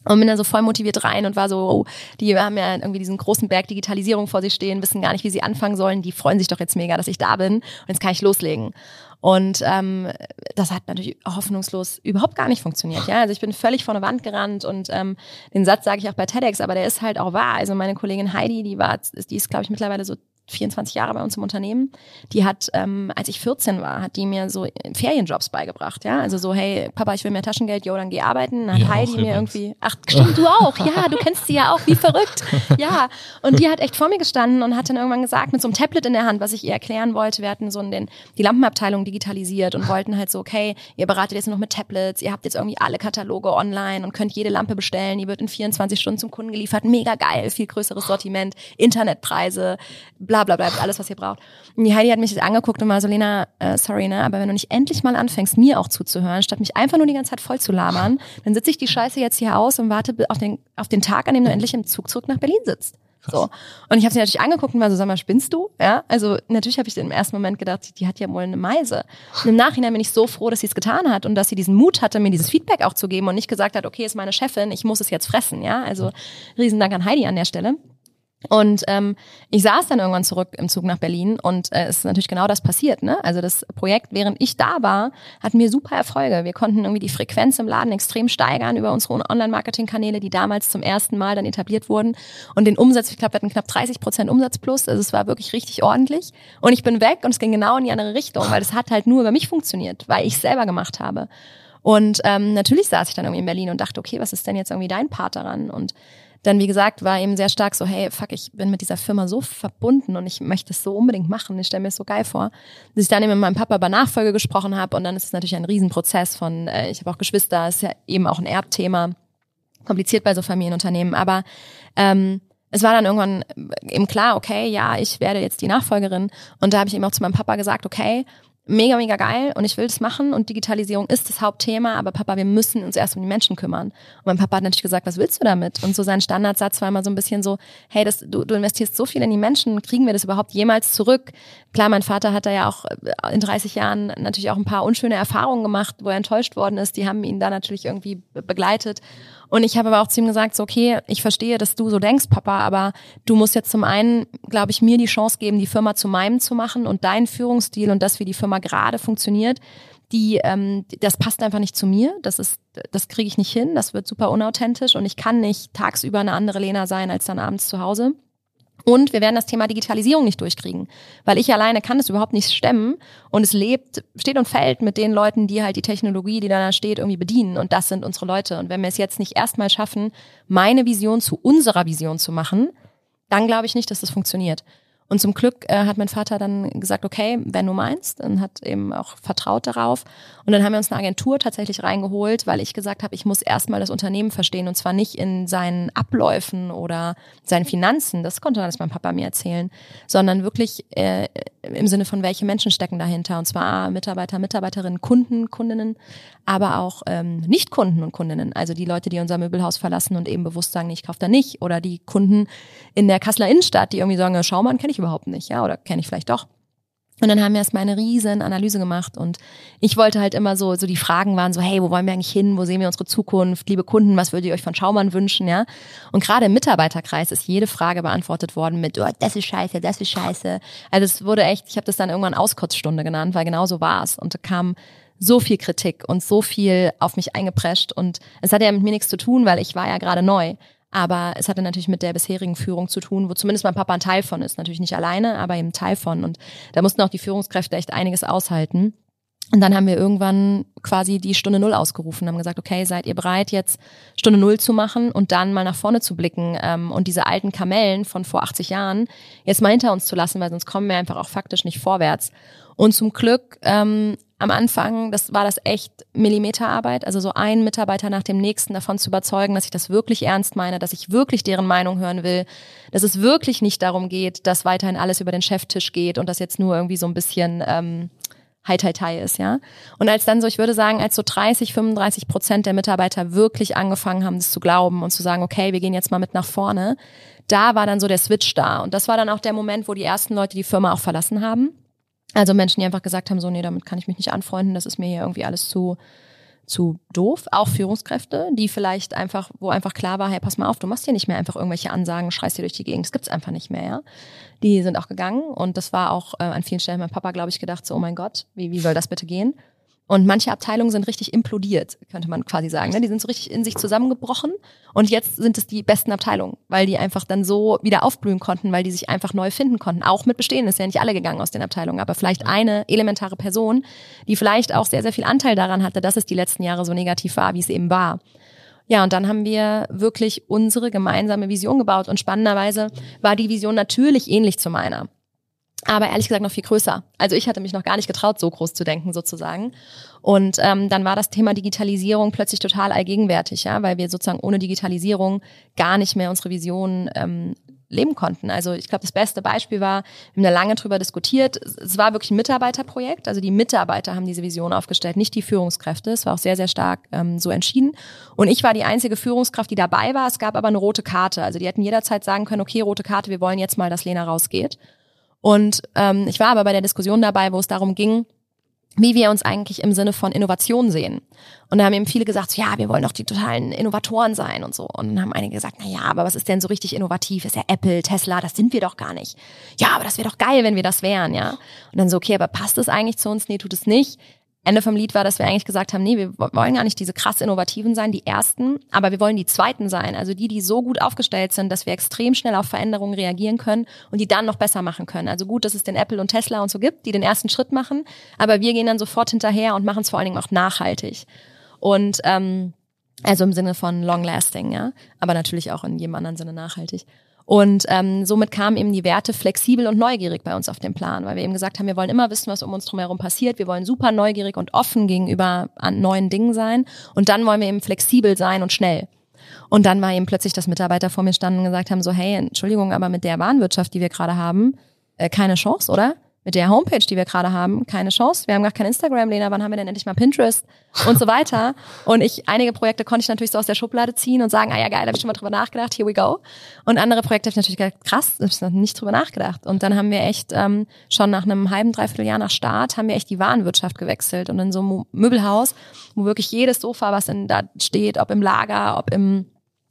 Und bin dann so voll motiviert rein und war so, oh, die haben ja irgendwie diesen großen Berg Digitalisierung vor sich stehen, wissen gar nicht, wie sie anfangen sollen. Die freuen sich doch jetzt mega, dass ich da bin und jetzt kann ich loslegen. Und ähm, das hat natürlich hoffnungslos überhaupt gar nicht funktioniert. Ja, also ich bin völlig vor eine Wand gerannt und ähm, den Satz sage ich auch bei TEDx, aber der ist halt auch wahr. Also meine Kollegin Heidi, die war, die ist glaube ich mittlerweile so 24 Jahre bei uns im Unternehmen. Die hat, ähm, als ich 14 war, hat die mir so Ferienjobs beigebracht, ja. Also so, hey, Papa, ich will mehr Taschengeld, jo, dann geh arbeiten. Dann hat ja, Heidi mir irgendwie, ach, stimmt, du auch, ja, du kennst sie ja auch, wie verrückt. Ja. Und die hat echt vor mir gestanden und hat dann irgendwann gesagt, mit so einem Tablet in der Hand, was ich ihr erklären wollte, wir hatten so den, die Lampenabteilung digitalisiert und wollten halt so, okay, ihr beratet jetzt noch mit Tablets, ihr habt jetzt irgendwie alle Kataloge online und könnt jede Lampe bestellen, die wird in 24 Stunden zum Kunden geliefert, mega geil, viel größeres Sortiment, Internetpreise, bla bla bla bla, alles, was ihr braucht. Und die Heidi hat mich angeguckt und war so, Lena, äh, sorry, ne, aber wenn du nicht endlich mal anfängst, mir auch zuzuhören, statt mich einfach nur die ganze Zeit voll zu labern, dann sitze ich die Scheiße jetzt hier aus und warte auf den, auf den Tag, an dem du endlich im Zug zurück nach Berlin sitzt. So. Und ich habe sie natürlich angeguckt und war so, sag mal, spinnst du? Ja, also natürlich habe ich im ersten Moment gedacht, die hat ja wohl eine Meise. Und im Nachhinein bin ich so froh, dass sie es getan hat und dass sie diesen Mut hatte, mir dieses Feedback auch zu geben und nicht gesagt hat, okay, ist meine Chefin, ich muss es jetzt fressen. Ja, also riesen Dank an Heidi an der Stelle. Und ähm, ich saß dann irgendwann zurück im Zug nach Berlin und äh, es ist natürlich genau das passiert. Ne? Also das Projekt, während ich da war, hatten wir super Erfolge. Wir konnten irgendwie die Frequenz im Laden extrem steigern über unsere Online-Marketing-Kanäle, die damals zum ersten Mal dann etabliert wurden. Und den Umsatz, ich glaube, wir hatten knapp 30 Prozent Umsatz plus. Also es war wirklich richtig ordentlich. Und ich bin weg und es ging genau in die andere Richtung, weil es hat halt nur über mich funktioniert, weil ich selber gemacht habe. Und ähm, natürlich saß ich dann irgendwie in Berlin und dachte, okay, was ist denn jetzt irgendwie dein Part daran? Und dann, wie gesagt, war eben sehr stark so, hey, fuck, ich bin mit dieser Firma so verbunden und ich möchte es so unbedingt machen. Ich stelle mir es so geil vor. Dass ich dann eben mit meinem Papa über Nachfolge gesprochen habe und dann ist es natürlich ein Riesenprozess von, äh, ich habe auch Geschwister, ist ja eben auch ein Erbthema. Kompliziert bei so Familienunternehmen. Aber ähm, es war dann irgendwann eben klar, okay, ja, ich werde jetzt die Nachfolgerin. Und da habe ich eben auch zu meinem Papa gesagt, okay, mega, mega geil und ich will das machen und Digitalisierung ist das Hauptthema, aber Papa, wir müssen uns erst um die Menschen kümmern. Und mein Papa hat natürlich gesagt, was willst du damit? Und so sein Standardsatz war immer so ein bisschen so, hey, das, du, du investierst so viel in die Menschen, kriegen wir das überhaupt jemals zurück? Klar, mein Vater hat da ja auch äh, in 30 Jahren natürlich auch ein paar unschöne Erfahrungen gemacht, wo er enttäuscht worden ist. Die haben ihn da natürlich irgendwie begleitet. Und ich habe aber auch zu ihm gesagt, so, okay, ich verstehe, dass du so denkst, Papa, aber du musst jetzt zum einen, glaube ich, mir die Chance geben, die Firma zu meinem zu machen und deinen Führungsstil und das, wie die Firma gerade funktioniert, die, ähm, das passt einfach nicht zu mir. Das ist, das kriege ich nicht hin. Das wird super unauthentisch und ich kann nicht tagsüber eine andere Lena sein als dann abends zu Hause. Und wir werden das Thema Digitalisierung nicht durchkriegen, weil ich alleine kann es überhaupt nicht stemmen und es lebt, steht und fällt mit den Leuten, die halt die Technologie, die da steht, irgendwie bedienen und das sind unsere Leute. Und wenn wir es jetzt nicht erstmal schaffen, meine Vision zu unserer Vision zu machen, dann glaube ich nicht, dass das funktioniert. Und zum Glück äh, hat mein Vater dann gesagt, okay, wenn du meinst, und hat eben auch vertraut darauf. Und dann haben wir uns eine Agentur tatsächlich reingeholt, weil ich gesagt habe, ich muss erstmal das Unternehmen verstehen und zwar nicht in seinen Abläufen oder seinen Finanzen, das konnte alles mein Papa mir erzählen, sondern wirklich äh, im Sinne von, welche Menschen stecken dahinter. Und zwar Mitarbeiter, Mitarbeiterinnen, Kunden, Kundinnen, aber auch ähm, Nicht-Kunden und Kundinnen. Also die Leute, die unser Möbelhaus verlassen und eben bewusst sagen, ich kaufe da nicht. Oder die Kunden in der Kasseler Innenstadt, die irgendwie sagen, schau mal, kenne ich überhaupt nicht. ja Oder kenne ich vielleicht doch. Und dann haben wir erstmal eine riesen Analyse gemacht und ich wollte halt immer so, so die Fragen waren so, hey, wo wollen wir eigentlich hin? Wo sehen wir unsere Zukunft? Liebe Kunden, was würdet ihr euch von Schaumann wünschen? Ja. Und gerade im Mitarbeiterkreis ist jede Frage beantwortet worden mit, oh, das ist scheiße, das ist scheiße. Also es wurde echt, ich habe das dann irgendwann Auskotzstunde genannt, weil genau so war es. Und da kam so viel Kritik und so viel auf mich eingeprescht und es hatte ja mit mir nichts zu tun, weil ich war ja gerade neu. Aber es hatte natürlich mit der bisherigen Führung zu tun, wo zumindest mein Papa ein Teil von ist. Natürlich nicht alleine, aber eben Teil von. Und da mussten auch die Führungskräfte echt einiges aushalten. Und dann haben wir irgendwann quasi die Stunde Null ausgerufen, haben gesagt, okay, seid ihr bereit, jetzt Stunde Null zu machen und dann mal nach vorne zu blicken ähm, und diese alten Kamellen von vor 80 Jahren jetzt mal hinter uns zu lassen, weil sonst kommen wir einfach auch faktisch nicht vorwärts. Und zum Glück ähm, am Anfang, das war das echt Millimeterarbeit, also so einen Mitarbeiter nach dem nächsten davon zu überzeugen, dass ich das wirklich ernst meine, dass ich wirklich deren Meinung hören will, dass es wirklich nicht darum geht, dass weiterhin alles über den Cheftisch geht und das jetzt nur irgendwie so ein bisschen ähm, High Tai Tai ist, ja. Und als dann so, ich würde sagen, als so 30, 35 Prozent der Mitarbeiter wirklich angefangen haben, das zu glauben und zu sagen, okay, wir gehen jetzt mal mit nach vorne, da war dann so der Switch da. Und das war dann auch der Moment, wo die ersten Leute die Firma auch verlassen haben also Menschen, die einfach gesagt haben, so, nee, damit kann ich mich nicht anfreunden, das ist mir hier irgendwie alles zu, zu doof. Auch Führungskräfte, die vielleicht einfach, wo einfach klar war, hey, pass mal auf, du machst hier nicht mehr einfach irgendwelche Ansagen, schreist dir durch die Gegend, das gibt's einfach nicht mehr, ja. Die sind auch gegangen und das war auch äh, an vielen Stellen mein Papa, glaube ich, gedacht, so, oh mein Gott, wie, wie soll das bitte gehen? Und manche Abteilungen sind richtig implodiert, könnte man quasi sagen. Ne? Die sind so richtig in sich zusammengebrochen. Und jetzt sind es die besten Abteilungen, weil die einfach dann so wieder aufblühen konnten, weil die sich einfach neu finden konnten. Auch mit Bestehen ist ja nicht alle gegangen aus den Abteilungen, aber vielleicht eine elementare Person, die vielleicht auch sehr, sehr viel Anteil daran hatte, dass es die letzten Jahre so negativ war, wie es eben war. Ja, und dann haben wir wirklich unsere gemeinsame Vision gebaut. Und spannenderweise war die Vision natürlich ähnlich zu meiner aber ehrlich gesagt noch viel größer. Also ich hatte mich noch gar nicht getraut, so groß zu denken sozusagen. Und ähm, dann war das Thema Digitalisierung plötzlich total allgegenwärtig, ja, weil wir sozusagen ohne Digitalisierung gar nicht mehr unsere Vision ähm, leben konnten. Also ich glaube, das beste Beispiel war, wir haben da lange drüber diskutiert. Es war wirklich ein Mitarbeiterprojekt. Also die Mitarbeiter haben diese Vision aufgestellt, nicht die Führungskräfte. Es war auch sehr, sehr stark ähm, so entschieden. Und ich war die einzige Führungskraft, die dabei war. Es gab aber eine rote Karte. Also die hätten jederzeit sagen können, okay, rote Karte, wir wollen jetzt mal, dass Lena rausgeht. Und ähm, ich war aber bei der Diskussion dabei, wo es darum ging, wie wir uns eigentlich im Sinne von Innovation sehen. Und da haben eben viele gesagt, so, ja, wir wollen doch die totalen Innovatoren sein und so. Und dann haben einige gesagt, na ja, aber was ist denn so richtig innovativ? Ist ja Apple, Tesla, das sind wir doch gar nicht. Ja, aber das wäre doch geil, wenn wir das wären, ja. Und dann so, okay, aber passt das eigentlich zu uns? Nee, tut es nicht. Ende vom Lied war, dass wir eigentlich gesagt haben, nee, wir wollen gar nicht diese krass Innovativen sein, die Ersten, aber wir wollen die Zweiten sein. Also die, die so gut aufgestellt sind, dass wir extrem schnell auf Veränderungen reagieren können und die dann noch besser machen können. Also gut, dass es den Apple und Tesla und so gibt, die den ersten Schritt machen, aber wir gehen dann sofort hinterher und machen es vor allen Dingen auch nachhaltig. Und ähm, also im Sinne von long lasting, ja, aber natürlich auch in jedem anderen Sinne nachhaltig. Und ähm, somit kamen eben die Werte flexibel und neugierig bei uns auf den Plan, weil wir eben gesagt haben, wir wollen immer wissen, was um uns drumherum passiert. Wir wollen super neugierig und offen gegenüber an neuen Dingen sein. Und dann wollen wir eben flexibel sein und schnell. Und dann war eben plötzlich, dass Mitarbeiter vor mir standen und gesagt haben, so, hey, Entschuldigung, aber mit der Warenwirtschaft, die wir gerade haben, äh, keine Chance, oder? Mit der Homepage, die wir gerade haben, keine Chance. Wir haben gar kein Instagram, Lena, wann haben wir denn endlich mal Pinterest und so weiter. Und ich, einige Projekte konnte ich natürlich so aus der Schublade ziehen und sagen, ah ja geil, da habe ich schon mal drüber nachgedacht, here we go. Und andere Projekte habe ich natürlich gedacht, krass, da habe ich noch nicht drüber nachgedacht. Und dann haben wir echt ähm, schon nach einem halben, dreiviertel Jahr nach Start, haben wir echt die Warenwirtschaft gewechselt und in so einem Möbelhaus, wo wirklich jedes Sofa, was in, da steht, ob im Lager, ob im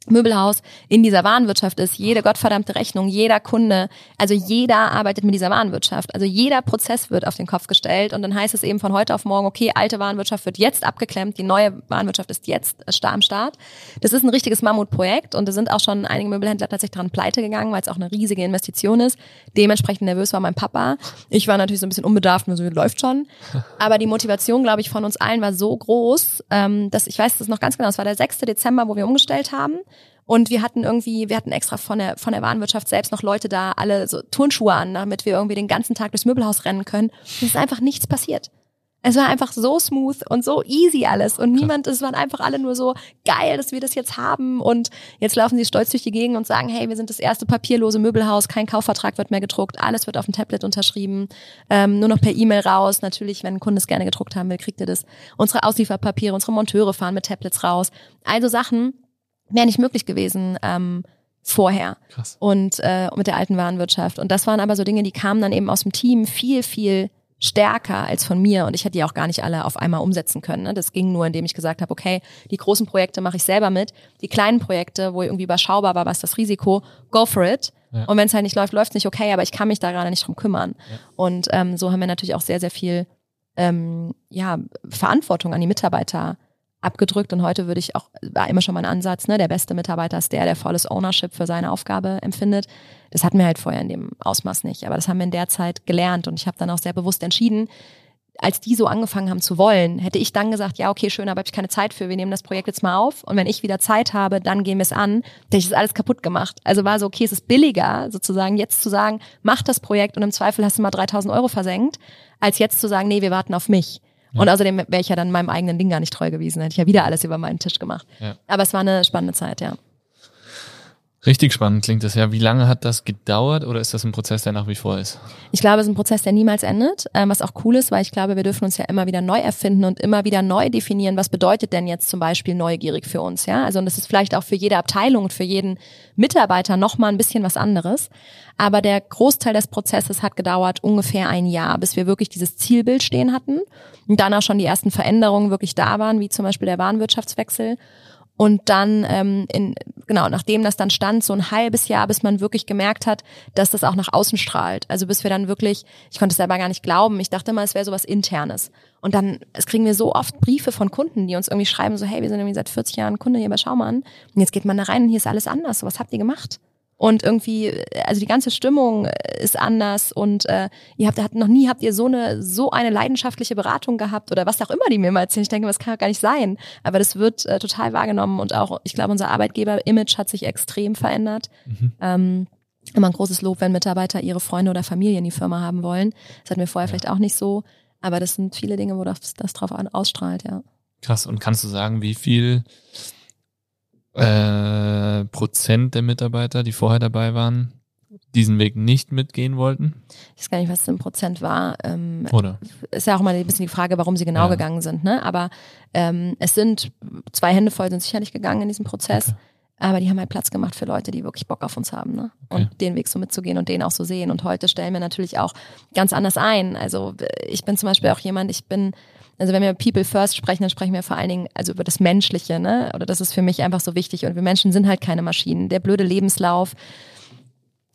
Möbelhaus in dieser Warenwirtschaft ist, jede gottverdammte Rechnung, jeder Kunde, also jeder arbeitet mit dieser Warenwirtschaft. Also jeder Prozess wird auf den Kopf gestellt und dann heißt es eben von heute auf morgen, okay, alte Warenwirtschaft wird jetzt abgeklemmt, die neue Warenwirtschaft ist jetzt am Start. Das ist ein richtiges Mammutprojekt und da sind auch schon einige Möbelhändler tatsächlich dran pleite gegangen, weil es auch eine riesige Investition ist. Dementsprechend nervös war mein Papa. Ich war natürlich so ein bisschen unbedarft, nur so läuft schon. Aber die Motivation, glaube ich, von uns allen war so groß, ähm, dass ich weiß das noch ganz genau, es war der 6. Dezember, wo wir umgestellt haben. Und wir hatten irgendwie, wir hatten extra von der, von der Warenwirtschaft selbst noch Leute da, alle so Turnschuhe an, damit wir irgendwie den ganzen Tag durchs Möbelhaus rennen können. es ist einfach nichts passiert. Es war einfach so smooth und so easy alles und niemand, es waren einfach alle nur so geil, dass wir das jetzt haben und jetzt laufen sie stolz durch die Gegend und sagen, hey, wir sind das erste papierlose Möbelhaus, kein Kaufvertrag wird mehr gedruckt, alles wird auf dem Tablet unterschrieben, ähm, nur noch per E-Mail raus. Natürlich, wenn ein Kunde es gerne gedruckt haben will, kriegt ihr das. Unsere Auslieferpapiere, unsere Monteure fahren mit Tablets raus. Also Sachen, wäre nicht möglich gewesen ähm, vorher Krass. und äh, mit der alten Warenwirtschaft. Und das waren aber so Dinge, die kamen dann eben aus dem Team viel, viel stärker als von mir und ich hätte die auch gar nicht alle auf einmal umsetzen können. Ne? Das ging nur, indem ich gesagt habe, okay, die großen Projekte mache ich selber mit, die kleinen Projekte, wo irgendwie überschaubar war, was das Risiko, go for it. Ja. Und wenn es halt nicht läuft, läuft es nicht okay, aber ich kann mich da gerade nicht drum kümmern. Ja. Und ähm, so haben wir natürlich auch sehr, sehr viel ähm, ja, Verantwortung an die Mitarbeiter abgedrückt und heute würde ich auch, war immer schon mein Ansatz, ne, der beste Mitarbeiter ist der, der volles Ownership für seine Aufgabe empfindet. Das hatten wir halt vorher in dem Ausmaß nicht, aber das haben wir in der Zeit gelernt und ich habe dann auch sehr bewusst entschieden, als die so angefangen haben zu wollen, hätte ich dann gesagt, ja, okay, schön, aber habe ich keine Zeit für, wir nehmen das Projekt jetzt mal auf und wenn ich wieder Zeit habe, dann gehen wir es an, hätte ich das alles kaputt gemacht. Also war so, okay, es ist billiger, sozusagen jetzt zu sagen, mach das Projekt und im Zweifel hast du mal 3000 Euro versenkt, als jetzt zu sagen, nee, wir warten auf mich. Ja. Und außerdem wäre ich ja dann meinem eigenen Ding gar nicht treu gewesen. Hätte ich ja wieder alles über meinen Tisch gemacht. Ja. Aber es war eine spannende Zeit, ja. Richtig spannend klingt das ja. Wie lange hat das gedauert oder ist das ein Prozess, der nach wie vor ist? Ich glaube, es ist ein Prozess, der niemals endet, ähm, was auch cool ist, weil ich glaube, wir dürfen uns ja immer wieder neu erfinden und immer wieder neu definieren, was bedeutet denn jetzt zum Beispiel neugierig für uns, ja? Also und das ist vielleicht auch für jede Abteilung und für jeden Mitarbeiter nochmal ein bisschen was anderes. Aber der Großteil des Prozesses hat gedauert ungefähr ein Jahr, bis wir wirklich dieses Zielbild stehen hatten und dann auch schon die ersten Veränderungen wirklich da waren, wie zum Beispiel der Warenwirtschaftswechsel und dann, ähm, in, genau, nachdem das dann stand, so ein halbes Jahr, bis man wirklich gemerkt hat, dass das auch nach außen strahlt. Also bis wir dann wirklich, ich konnte es selber gar nicht glauben, ich dachte immer, es wäre sowas Internes. Und dann, es kriegen wir so oft Briefe von Kunden, die uns irgendwie schreiben, so, hey, wir sind irgendwie seit 40 Jahren Kunde hier bei Schaumann. Und jetzt geht man da rein und hier ist alles anders. So, was habt ihr gemacht? Und irgendwie, also die ganze Stimmung ist anders und äh, ihr habt, habt noch nie habt ihr so eine so eine leidenschaftliche Beratung gehabt oder was auch immer die mir mal erzählen. Ich denke, das kann ja gar nicht sein. Aber das wird äh, total wahrgenommen und auch, ich glaube, unser Arbeitgeber-Image hat sich extrem verändert. Mhm. Ähm, immer ein großes Lob, wenn Mitarbeiter ihre Freunde oder Familie in die Firma haben wollen. Das hatten wir vorher ja. vielleicht auch nicht so. Aber das sind viele Dinge, wo das, das drauf ausstrahlt, ja. Krass. Und kannst du sagen, wie viel äh, Prozent der Mitarbeiter, die vorher dabei waren, diesen Weg nicht mitgehen wollten? Ich weiß gar nicht, was es im Prozent war. Ähm, Oder? Ist ja auch mal ein bisschen die Frage, warum sie genau ja. gegangen sind. Ne? Aber ähm, es sind zwei Hände voll sind sicherlich gegangen in diesem Prozess. Okay. Aber die haben halt Platz gemacht für Leute, die wirklich Bock auf uns haben, ne? Okay. Und den Weg so mitzugehen und den auch so sehen. Und heute stellen wir natürlich auch ganz anders ein. Also ich bin zum Beispiel auch jemand, ich bin also wenn wir People First sprechen, dann sprechen wir vor allen Dingen also über das Menschliche, ne? Oder das ist für mich einfach so wichtig. Und wir Menschen sind halt keine Maschinen. Der blöde Lebenslauf,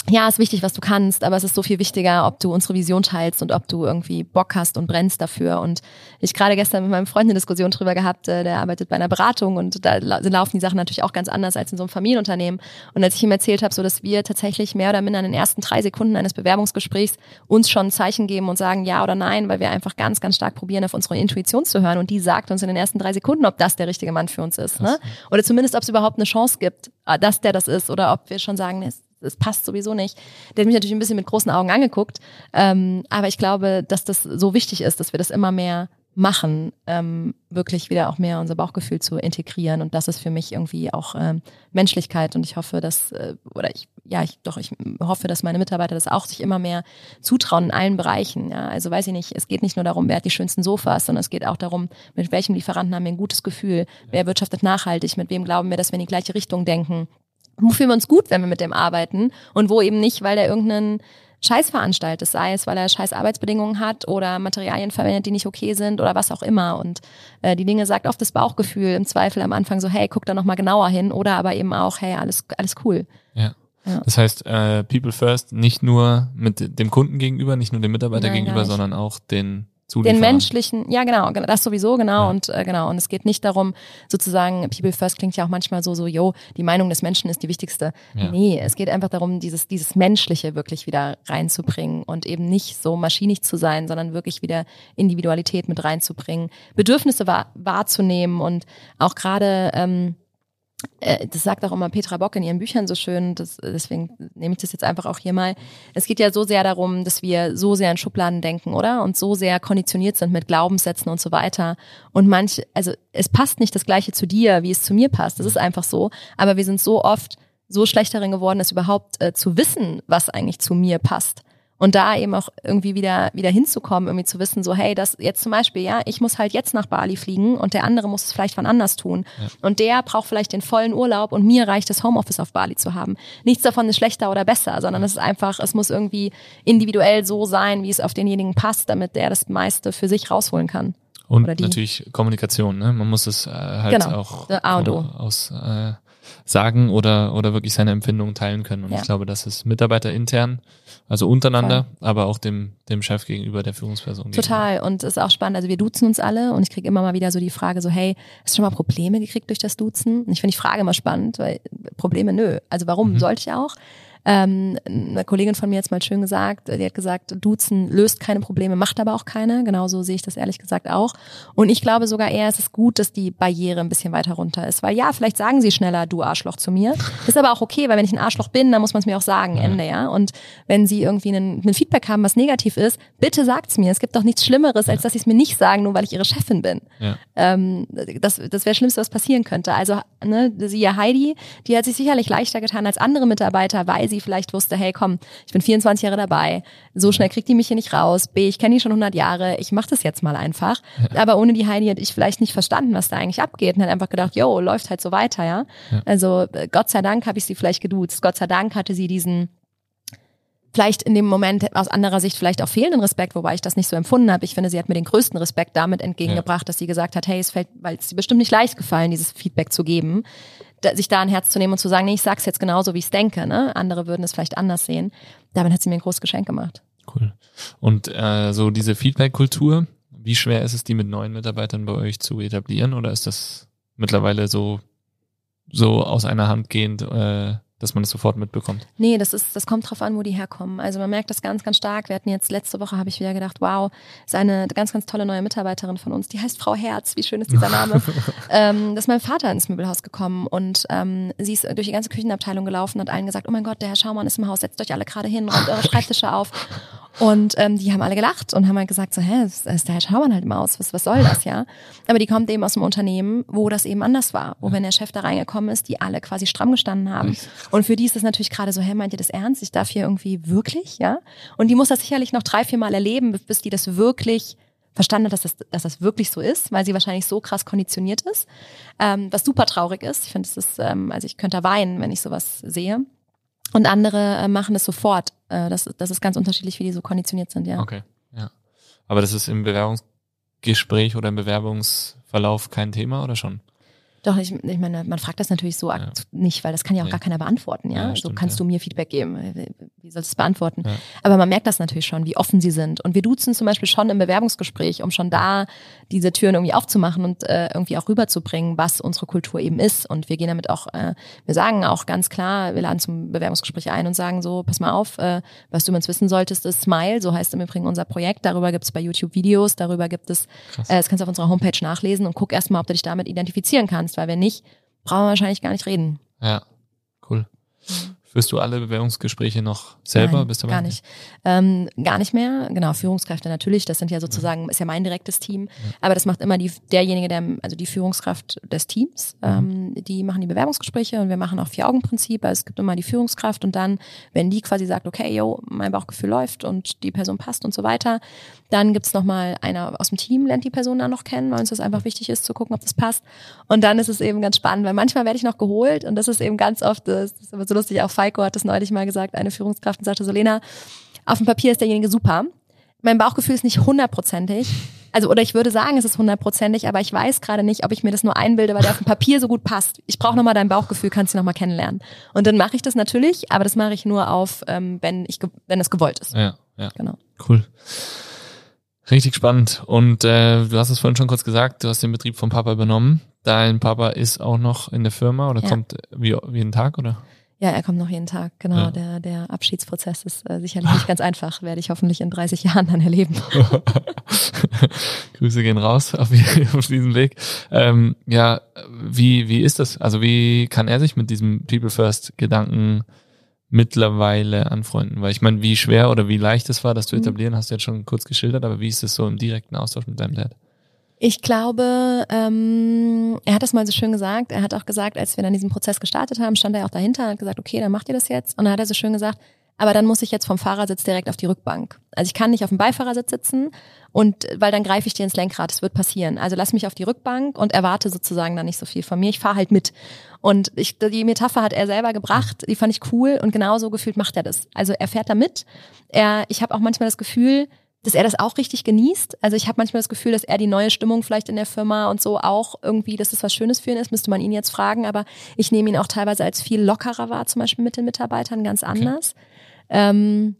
ja, ist wichtig, was du kannst, aber es ist so viel wichtiger, ob du unsere Vision teilst und ob du irgendwie Bock hast und brennst dafür. Und ich gerade gestern mit meinem Freund eine Diskussion drüber gehabt, äh, der arbeitet bei einer Beratung und da laufen die Sachen natürlich auch ganz anders als in so einem Familienunternehmen. Und als ich ihm erzählt habe, so dass wir tatsächlich mehr oder minder in den ersten drei Sekunden eines Bewerbungsgesprächs uns schon ein Zeichen geben und sagen ja oder nein, weil wir einfach ganz, ganz stark probieren, auf unsere Intuition zu hören. Und die sagt uns in den ersten drei Sekunden, ob das der richtige Mann für uns ist. Ne? Oder zumindest, ob es überhaupt eine Chance gibt, äh, dass der das ist oder ob wir schon sagen, es passt sowieso nicht. Der hat mich natürlich ein bisschen mit großen Augen angeguckt. Ähm, aber ich glaube, dass das so wichtig ist, dass wir das immer mehr machen, ähm, wirklich wieder auch mehr unser Bauchgefühl zu integrieren. Und das ist für mich irgendwie auch ähm, Menschlichkeit. Und ich hoffe, dass, äh, oder ich, ja, ich doch, ich hoffe, dass meine Mitarbeiter das auch sich immer mehr zutrauen in allen Bereichen. Ja, also weiß ich nicht, es geht nicht nur darum, wer hat die schönsten Sofas, sondern es geht auch darum, mit welchem Lieferanten haben wir ein gutes Gefühl, wer wirtschaftet nachhaltig, mit wem glauben wir, dass wir in die gleiche Richtung denken wo fühlen wir uns gut, wenn wir mit dem arbeiten und wo eben nicht, weil der irgendeinen Scheiß veranstaltet, sei es, weil er scheiß Arbeitsbedingungen hat oder Materialien verwendet, die nicht okay sind oder was auch immer. Und äh, die Dinge sagt oft das Bauchgefühl im Zweifel am Anfang so, hey, guck da nochmal genauer hin oder aber eben auch, hey, alles, alles cool. Ja. ja. Das heißt, äh, People First nicht nur mit dem Kunden gegenüber, nicht nur dem Mitarbeiter Nein, gegenüber, sondern auch den den menschlichen, ja genau, das sowieso genau ja. und äh, genau und es geht nicht darum sozusagen People First klingt ja auch manchmal so so yo die Meinung des Menschen ist die wichtigste. Ja. Nee, es geht einfach darum dieses dieses menschliche wirklich wieder reinzubringen und eben nicht so maschinig zu sein, sondern wirklich wieder Individualität mit reinzubringen, Bedürfnisse wahr, wahrzunehmen und auch gerade ähm, äh, das sagt auch immer Petra Bock in ihren Büchern so schön, das, deswegen nehme ich das jetzt einfach auch hier mal. Es geht ja so sehr darum, dass wir so sehr in Schubladen denken, oder? Und so sehr konditioniert sind mit Glaubenssätzen und so weiter. Und manch, also es passt nicht das Gleiche zu dir, wie es zu mir passt. Das ist einfach so. Aber wir sind so oft so schlecht darin geworden, es überhaupt äh, zu wissen, was eigentlich zu mir passt. Und da eben auch irgendwie wieder, wieder hinzukommen, irgendwie zu wissen, so, hey, das jetzt zum Beispiel, ja, ich muss halt jetzt nach Bali fliegen und der andere muss es vielleicht wann anders tun. Ja. Und der braucht vielleicht den vollen Urlaub und mir reicht das Homeoffice auf Bali zu haben. Nichts davon ist schlechter oder besser, sondern es ist einfach, es muss irgendwie individuell so sein, wie es auf denjenigen passt, damit der das meiste für sich rausholen kann. Und natürlich Kommunikation, ne? Man muss es äh, halt genau. auch aus äh, sagen oder, oder wirklich seine Empfindungen teilen können. Und ja. ich glaube, das ist Mitarbeiter intern, also untereinander, Voll. aber auch dem, dem Chef gegenüber, der Führungsperson. Total. Gegenüber. Und es ist auch spannend. Also wir duzen uns alle und ich kriege immer mal wieder so die Frage so, hey, hast du schon mal Probleme gekriegt durch das Duzen? Und ich finde die Frage immer spannend, weil Probleme, nö. Also warum mhm. sollte ich auch? Ähm, eine Kollegin von mir hat mal schön gesagt, die hat gesagt, Duzen löst keine Probleme, macht aber auch keine. Genauso sehe ich das ehrlich gesagt auch. Und ich glaube sogar eher, es ist gut, dass die Barriere ein bisschen weiter runter ist. Weil ja, vielleicht sagen sie schneller, du Arschloch zu mir. Ist aber auch okay, weil wenn ich ein Arschloch bin, dann muss man es mir auch sagen, Ende, ja. Und wenn sie irgendwie einen, einen Feedback haben, was negativ ist, bitte sagt's mir. Es gibt doch nichts Schlimmeres, als dass sie es mir nicht sagen, nur weil ich ihre Chefin bin. Ja. Ähm, das das wäre Schlimmste, was passieren könnte. Also, ne, sie ja Heidi, die hat sich sicherlich leichter getan als andere Mitarbeiter, weil sie vielleicht wusste, hey komm, ich bin 24 Jahre dabei, so schnell kriegt die mich hier nicht raus, B, ich kenne die schon 100 Jahre, ich mache das jetzt mal einfach. Aber ohne die Heidi hätte ich vielleicht nicht verstanden, was da eigentlich abgeht und hätte einfach gedacht, yo, läuft halt so weiter, ja. ja. Also äh, Gott sei Dank habe ich sie vielleicht geduzt, Gott sei Dank hatte sie diesen vielleicht in dem Moment aus anderer Sicht vielleicht auch fehlenden Respekt, wobei ich das nicht so empfunden habe. Ich finde, sie hat mir den größten Respekt damit entgegengebracht, ja. dass sie gesagt hat, hey, es fällt, weil es sie bestimmt nicht leicht gefallen, dieses Feedback zu geben sich da ein Herz zu nehmen und zu sagen, nee, ich sag's jetzt genauso, wie ich es denke. Ne? Andere würden es vielleicht anders sehen. Damit hat sie mir ein großes Geschenk gemacht. Cool. Und äh, so diese Feedback-Kultur, wie schwer ist es, die mit neuen Mitarbeitern bei euch zu etablieren? Oder ist das mittlerweile so, so aus einer Hand gehend äh, dass man es sofort mitbekommt? Nee, das ist, das kommt drauf an, wo die herkommen. Also man merkt das ganz, ganz stark. Wir hatten jetzt letzte Woche habe ich wieder gedacht, wow, ist eine ganz, ganz tolle neue Mitarbeiterin von uns. Die heißt Frau Herz. Wie schön ist dieser Name? ähm, das ist mein Vater ins Möbelhaus gekommen und ähm, sie ist durch die ganze Küchenabteilung gelaufen und hat allen gesagt, oh mein Gott, der Herr Schaumann ist im Haus, setzt euch alle gerade hin, räumt eure Schreibtische auf. Und ähm, die haben alle gelacht und haben halt gesagt, so, hä, ist der Herr Schaumann halt im Aus, was, was soll das, ja? Aber die kommt eben aus einem Unternehmen, wo das eben anders war, wo wenn der Chef da reingekommen ist, die alle quasi stramm gestanden haben. Und für die ist das natürlich gerade so, hä, meint ihr das ernst? Ich darf hier irgendwie wirklich, ja? Und die muss das sicherlich noch drei, vier Mal erleben, bis die das wirklich verstanden hat, dass das, dass das wirklich so ist, weil sie wahrscheinlich so krass konditioniert ist, ähm, was super traurig ist. Ich finde, es ist, ähm, also ich könnte weinen, wenn ich sowas sehe. Und andere äh, machen es sofort. Äh, das, das ist ganz unterschiedlich, wie die so konditioniert sind, ja. Okay, ja. Aber das ist im Bewerbungsgespräch oder im Bewerbungsverlauf kein Thema oder schon? Doch, ich, ich meine, man fragt das natürlich so ja. nicht, weil das kann ja auch nee. gar keiner beantworten, ja. ja so kannst ja. du mir Feedback geben. wie sollst du es beantworten? Aber man merkt das natürlich schon, wie offen sie sind. Und wir duzen zum Beispiel schon im Bewerbungsgespräch, um schon da diese Türen irgendwie aufzumachen und äh, irgendwie auch rüberzubringen, was unsere Kultur eben ist. Und wir gehen damit auch, äh, wir sagen auch ganz klar, wir laden zum Bewerbungsgespräch ein und sagen so, pass mal auf, äh, was du übrigens wissen solltest, ist Smile, so heißt im Übrigen unser Projekt. Darüber gibt es bei YouTube Videos, darüber gibt es, äh, das kannst du auf unserer Homepage nachlesen und guck erstmal, ob du dich damit identifizieren kannst, weil wenn nicht, brauchen wir wahrscheinlich gar nicht reden. Ja, cool. Mhm. Führst du alle Bewerbungsgespräche noch selber? Nein, Bist du gar nicht. Ähm, gar nicht mehr. Genau, Führungskräfte natürlich. Das sind ja sozusagen, ist ja mein direktes Team. Ja. Aber das macht immer die, derjenige, der, also die Führungskraft des Teams. Mhm. Ähm, die machen die Bewerbungsgespräche und wir machen auch Vier-Augen-Prinzip. Also es gibt immer die Führungskraft und dann, wenn die quasi sagt, okay, yo, mein Bauchgefühl läuft und die Person passt und so weiter, dann gibt's nochmal einer aus dem Team, lernt die Person dann noch kennen, weil uns das einfach wichtig ist, zu gucken, ob das passt. Und dann ist es eben ganz spannend, weil manchmal werde ich noch geholt und das ist eben ganz oft, das ist aber so lustig, auch Falco hat das neulich mal gesagt, eine Führungskraft und sagte so, Lena, auf dem Papier ist derjenige super. Mein Bauchgefühl ist nicht hundertprozentig. Also, oder ich würde sagen, es ist hundertprozentig, aber ich weiß gerade nicht, ob ich mir das nur einbilde, weil der auf dem Papier so gut passt. Ich brauche nochmal dein Bauchgefühl, kannst du nochmal kennenlernen. Und dann mache ich das natürlich, aber das mache ich nur auf, ähm, wenn ich wenn es gewollt ist. Ja, ja. Genau. Cool. Richtig spannend. Und äh, du hast es vorhin schon kurz gesagt, du hast den Betrieb vom Papa übernommen. Dein Papa ist auch noch in der Firma oder ja. kommt wie, wie jeden Tag, oder? Ja, er kommt noch jeden Tag, genau. Ja. Der, der Abschiedsprozess ist äh, sicherlich nicht ganz einfach, werde ich hoffentlich in 30 Jahren dann erleben. Grüße gehen raus auf, auf diesem Weg. Ähm, ja, wie, wie ist das? Also wie kann er sich mit diesem People First Gedanken mittlerweile anfreunden? Weil ich meine, wie schwer oder wie leicht es war, das zu mhm. etablieren, hast du jetzt schon kurz geschildert, aber wie ist es so im direkten Austausch mit deinem Dad? Ich glaube, ähm, er hat das mal so schön gesagt. Er hat auch gesagt, als wir dann diesen Prozess gestartet haben, stand er auch dahinter und hat gesagt, okay, dann macht ihr das jetzt. Und dann hat er so schön gesagt, aber dann muss ich jetzt vom Fahrersitz direkt auf die Rückbank. Also ich kann nicht auf dem Beifahrersitz sitzen und weil dann greife ich dir ins Lenkrad. Das wird passieren. Also lass mich auf die Rückbank und erwarte sozusagen dann nicht so viel von mir. Ich fahre halt mit. Und ich, die Metapher hat er selber gebracht. Die fand ich cool und genauso gefühlt macht er das. Also er fährt da mit. Er, ich habe auch manchmal das Gefühl, dass er das auch richtig genießt. Also ich habe manchmal das Gefühl, dass er die neue Stimmung vielleicht in der Firma und so auch irgendwie, dass das was Schönes für ihn ist, müsste man ihn jetzt fragen. Aber ich nehme ihn auch teilweise als viel lockerer wahr, zum Beispiel mit den Mitarbeitern, ganz anders. Okay. Ähm,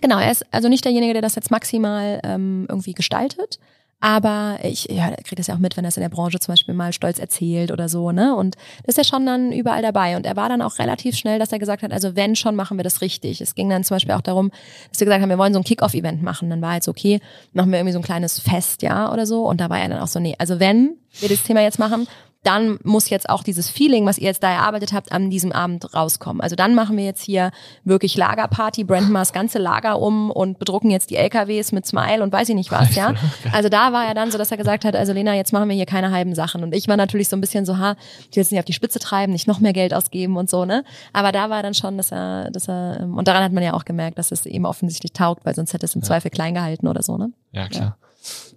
genau, er ist also nicht derjenige, der das jetzt maximal ähm, irgendwie gestaltet, aber ich ja, kriege das ja auch mit, wenn er es in der Branche zum Beispiel mal stolz erzählt oder so, ne? Und das ist ja schon dann überall dabei. Und er war dann auch relativ schnell, dass er gesagt hat, also wenn schon, machen wir das richtig. Es ging dann zum Beispiel auch darum, dass wir gesagt haben, wir wollen so ein Kick-Off-Event machen. Dann war jetzt so, okay, machen wir irgendwie so ein kleines Fest, ja, oder so. Und da war er dann auch so, nee, also wenn wir das Thema jetzt machen, dann muss jetzt auch dieses Feeling, was ihr jetzt da erarbeitet habt, an diesem Abend rauskommen. Also dann machen wir jetzt hier wirklich Lagerparty, branden mal das ganze Lager um und bedrucken jetzt die LKWs mit Smile und weiß ich nicht was, ja. Also da war er dann so, dass er gesagt hat, also Lena, jetzt machen wir hier keine halben Sachen. Und ich war natürlich so ein bisschen so, ha, ich will jetzt nicht auf die Spitze treiben, nicht noch mehr Geld ausgeben und so, ne. Aber da war dann schon, dass er, dass er, und daran hat man ja auch gemerkt, dass es eben offensichtlich taugt, weil sonst hätte es im ja. Zweifel klein gehalten oder so, ne. Ja, klar. Ja.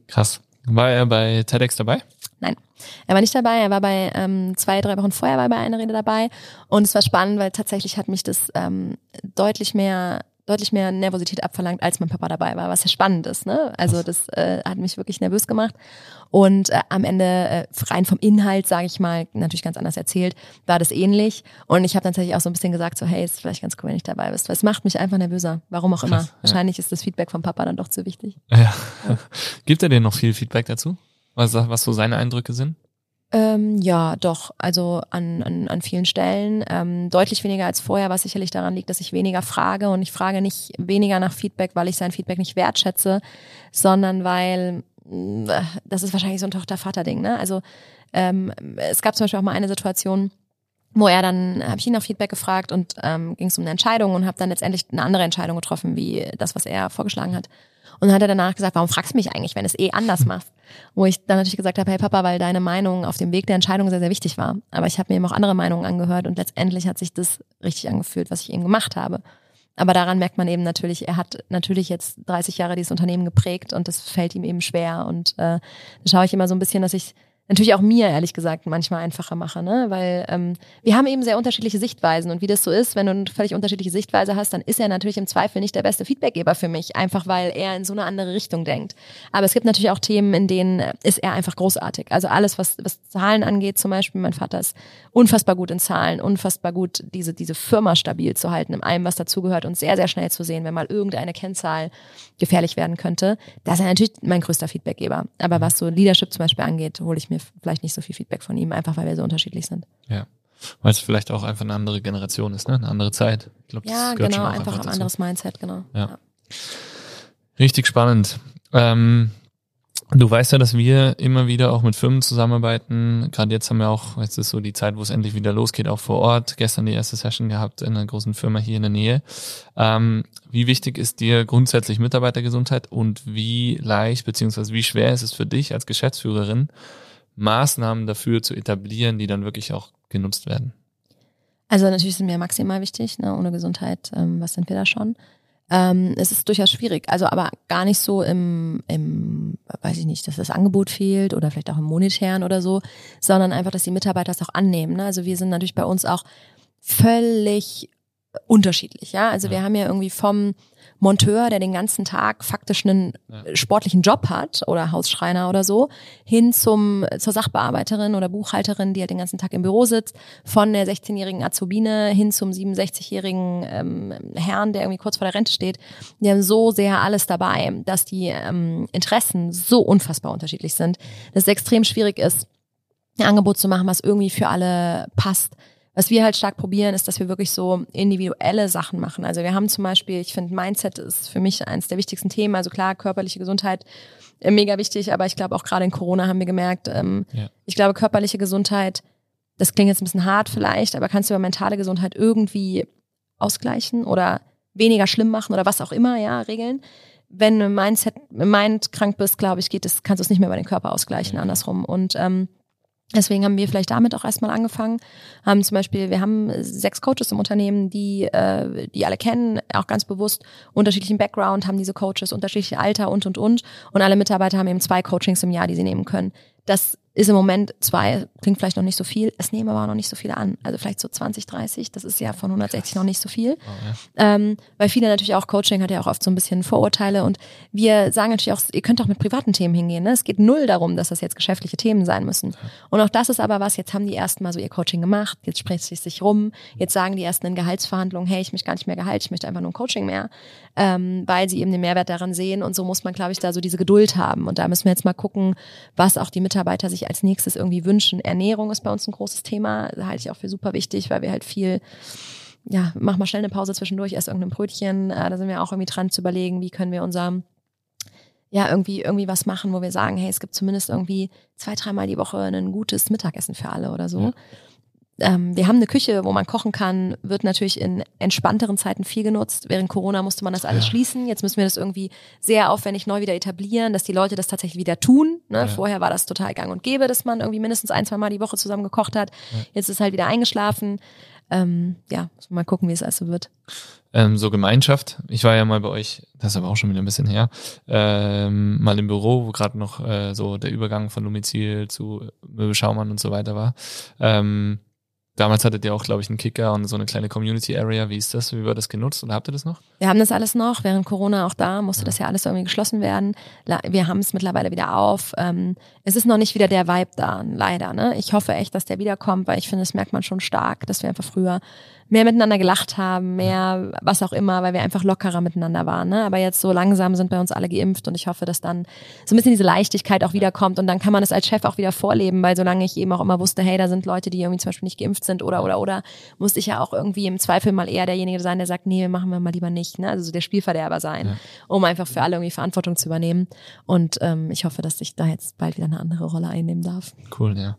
Krass. War er bei TEDx dabei? Nein, er war nicht dabei. Er war bei ähm, zwei, drei Wochen vorher war bei einer Rede dabei. Und es war spannend, weil tatsächlich hat mich das ähm, deutlich mehr deutlich mehr Nervosität abverlangt, als mein Papa dabei war, was ja spannend ist. Ne? Also das äh, hat mich wirklich nervös gemacht. Und äh, am Ende, äh, rein vom Inhalt, sage ich mal, natürlich ganz anders erzählt, war das ähnlich. Und ich habe tatsächlich auch so ein bisschen gesagt, so hey, ist vielleicht ganz cool, wenn ich dabei bist. Weil es macht mich einfach nervöser. Warum auch immer. Krass, Wahrscheinlich ist das Feedback vom Papa dann doch zu wichtig. Ja. ja. Gibt er dir noch viel Feedback dazu? Was, was so seine Eindrücke sind? Ähm, ja, doch. Also an, an, an vielen Stellen. Ähm, deutlich weniger als vorher, was sicherlich daran liegt, dass ich weniger frage. Und ich frage nicht weniger nach Feedback, weil ich sein Feedback nicht wertschätze, sondern weil äh, das ist wahrscheinlich so ein Tochter-Vater-Ding. Ne? Also ähm, es gab zum Beispiel auch mal eine Situation, wo er dann, habe ich ihn nach Feedback gefragt und ähm, ging es um eine Entscheidung und habe dann letztendlich eine andere Entscheidung getroffen, wie das, was er vorgeschlagen hat. Und dann hat er danach gesagt, warum fragst du mich eigentlich, wenn es eh anders machst? Wo ich dann natürlich gesagt habe, hey Papa, weil deine Meinung auf dem Weg der Entscheidung sehr, sehr wichtig war. Aber ich habe mir eben auch andere Meinungen angehört und letztendlich hat sich das richtig angefühlt, was ich eben gemacht habe. Aber daran merkt man eben natürlich, er hat natürlich jetzt 30 Jahre dieses Unternehmen geprägt und das fällt ihm eben schwer. Und äh, da schaue ich immer so ein bisschen, dass ich natürlich auch mir, ehrlich gesagt, manchmal einfacher mache, ne? Weil ähm, wir haben eben sehr unterschiedliche Sichtweisen und wie das so ist, wenn du eine völlig unterschiedliche Sichtweise hast, dann ist er natürlich im Zweifel nicht der beste Feedbackgeber für mich, einfach weil er in so eine andere Richtung denkt. Aber es gibt natürlich auch Themen, in denen ist er einfach großartig. Also alles, was, was Zahlen angeht, zum Beispiel, mein Vater ist unfassbar gut in Zahlen, unfassbar gut, diese, diese Firma stabil zu halten, in allem, was dazugehört und sehr, sehr schnell zu sehen, wenn mal irgendeine Kennzahl gefährlich werden könnte. Das ist er natürlich mein größter Feedbackgeber. Aber was so Leadership zum Beispiel angeht, hole ich mir vielleicht nicht so viel Feedback von ihm, einfach weil wir so unterschiedlich sind. Ja. Weil es vielleicht auch einfach eine andere Generation ist, ne? Eine andere Zeit. Ich glaub, ja, genau, einfach, einfach ein anderes Mindset, genau. Ja. ja. Richtig spannend. Ähm, Du weißt ja, dass wir immer wieder auch mit Firmen zusammenarbeiten. Gerade jetzt haben wir auch, jetzt ist so die Zeit, wo es endlich wieder losgeht, auch vor Ort. Gestern die erste Session gehabt in einer großen Firma hier in der Nähe. Ähm, wie wichtig ist dir grundsätzlich Mitarbeitergesundheit und wie leicht beziehungsweise wie schwer ist es für dich als Geschäftsführerin, Maßnahmen dafür zu etablieren, die dann wirklich auch genutzt werden? Also natürlich sind mir maximal wichtig, ne? ohne Gesundheit, ähm, was sind wir da schon? Ähm, es ist durchaus schwierig, also aber gar nicht so im, im, weiß ich nicht, dass das Angebot fehlt oder vielleicht auch im monetären oder so, sondern einfach, dass die Mitarbeiter das auch annehmen. Ne? Also wir sind natürlich bei uns auch völlig unterschiedlich, ja. Also wir haben ja irgendwie vom Monteur, der den ganzen Tag faktisch einen ja. sportlichen Job hat oder Hausschreiner oder so, hin zum zur Sachbearbeiterin oder Buchhalterin, die halt den ganzen Tag im Büro sitzt, von der 16-jährigen Azubine hin zum 67-jährigen ähm, Herrn, der irgendwie kurz vor der Rente steht. Die haben so sehr alles dabei, dass die ähm, Interessen so unfassbar unterschiedlich sind, dass es extrem schwierig ist, ein Angebot zu machen, was irgendwie für alle passt. Was wir halt stark probieren, ist, dass wir wirklich so individuelle Sachen machen. Also wir haben zum Beispiel, ich finde, Mindset ist für mich eines der wichtigsten Themen. Also klar, körperliche Gesundheit äh, mega wichtig, aber ich glaube auch gerade in Corona haben wir gemerkt, ähm, ja. ich glaube, körperliche Gesundheit, das klingt jetzt ein bisschen hart vielleicht, aber kannst du über mentale Gesundheit irgendwie ausgleichen oder weniger schlimm machen oder was auch immer, ja, regeln. Wenn du Mindset, Mind krank bist, glaube ich, geht es, kannst du es nicht mehr über den Körper ausgleichen, ja. andersrum. Und ähm, Deswegen haben wir vielleicht damit auch erstmal angefangen. Haben zum Beispiel, wir haben sechs Coaches im Unternehmen, die, äh, die alle kennen, auch ganz bewusst unterschiedlichen Background, haben diese Coaches, unterschiedliche Alter und und und. Und alle Mitarbeiter haben eben zwei Coachings im Jahr, die sie nehmen können. Das ist im Moment zwei, klingt vielleicht noch nicht so viel, es nehmen aber auch noch nicht so viele an. Also vielleicht so 20, 30, das ist ja von 160 noch nicht so viel. Oh, ja. ähm, weil viele natürlich auch, Coaching hat ja auch oft so ein bisschen Vorurteile und wir sagen natürlich auch, ihr könnt auch mit privaten Themen hingehen. Ne? Es geht null darum, dass das jetzt geschäftliche Themen sein müssen. Und auch das ist aber was, jetzt haben die ersten mal so ihr Coaching gemacht, jetzt spricht es sich rum, jetzt sagen die ersten in Gehaltsverhandlungen, hey, ich möchte gar nicht mehr Gehalt, ich möchte einfach nur ein Coaching mehr, ähm, weil sie eben den Mehrwert daran sehen und so muss man, glaube ich, da so diese Geduld haben. Und da müssen wir jetzt mal gucken, was auch die Mitarbeiter sich als nächstes irgendwie wünschen. Ernährung ist bei uns ein großes Thema, halte ich auch für super wichtig, weil wir halt viel ja, mach mal schnell eine Pause zwischendurch, ess irgendein Brötchen. Äh, da sind wir auch irgendwie dran zu überlegen, wie können wir unser, ja, irgendwie, irgendwie was machen, wo wir sagen, hey, es gibt zumindest irgendwie zwei, dreimal die Woche ein gutes Mittagessen für alle oder so. Ja ähm, wir haben eine Küche, wo man kochen kann, wird natürlich in entspannteren Zeiten viel genutzt. Während Corona musste man das alles ja. schließen. Jetzt müssen wir das irgendwie sehr aufwendig neu wieder etablieren, dass die Leute das tatsächlich wieder tun. Ne? Ja. Vorher war das total gang und gäbe, dass man irgendwie mindestens ein, zwei Mal die Woche zusammen gekocht hat. Ja. Jetzt ist halt wieder eingeschlafen. Ähm, ja, mal gucken, wie es also wird. Ähm, so Gemeinschaft. Ich war ja mal bei euch, das ist aber auch schon wieder ein bisschen her, ähm, mal im Büro, wo gerade noch äh, so der Übergang von Domizil zu Möbelschaumann und so weiter war. Ähm, Damals hattet ihr auch, glaube ich, einen Kicker und so eine kleine Community Area. Wie ist das? Wie wird das genutzt oder habt ihr das noch? Wir haben das alles noch. Während Corona auch da musste ja. das ja alles irgendwie geschlossen werden. Wir haben es mittlerweile wieder auf. Ähm, es ist noch nicht wieder der Vibe da, leider. Ne? Ich hoffe echt, dass der wiederkommt, weil ich finde, das merkt man schon stark, dass wir einfach früher mehr miteinander gelacht haben, mehr was auch immer, weil wir einfach lockerer miteinander waren. Ne? Aber jetzt so langsam sind bei uns alle geimpft und ich hoffe, dass dann so ein bisschen diese Leichtigkeit auch wiederkommt und dann kann man es als Chef auch wieder vorleben, weil solange ich eben auch immer wusste, hey, da sind Leute, die irgendwie zum Beispiel nicht geimpft sind oder oder oder, musste ich ja auch irgendwie im Zweifel mal eher derjenige sein, der sagt, nee, machen wir mal lieber nicht. Ne? Also so der Spielverderber sein, ja. um einfach für alle irgendwie Verantwortung zu übernehmen. Und ähm, ich hoffe, dass ich da jetzt bald wieder eine andere Rolle einnehmen darf. Cool, ja.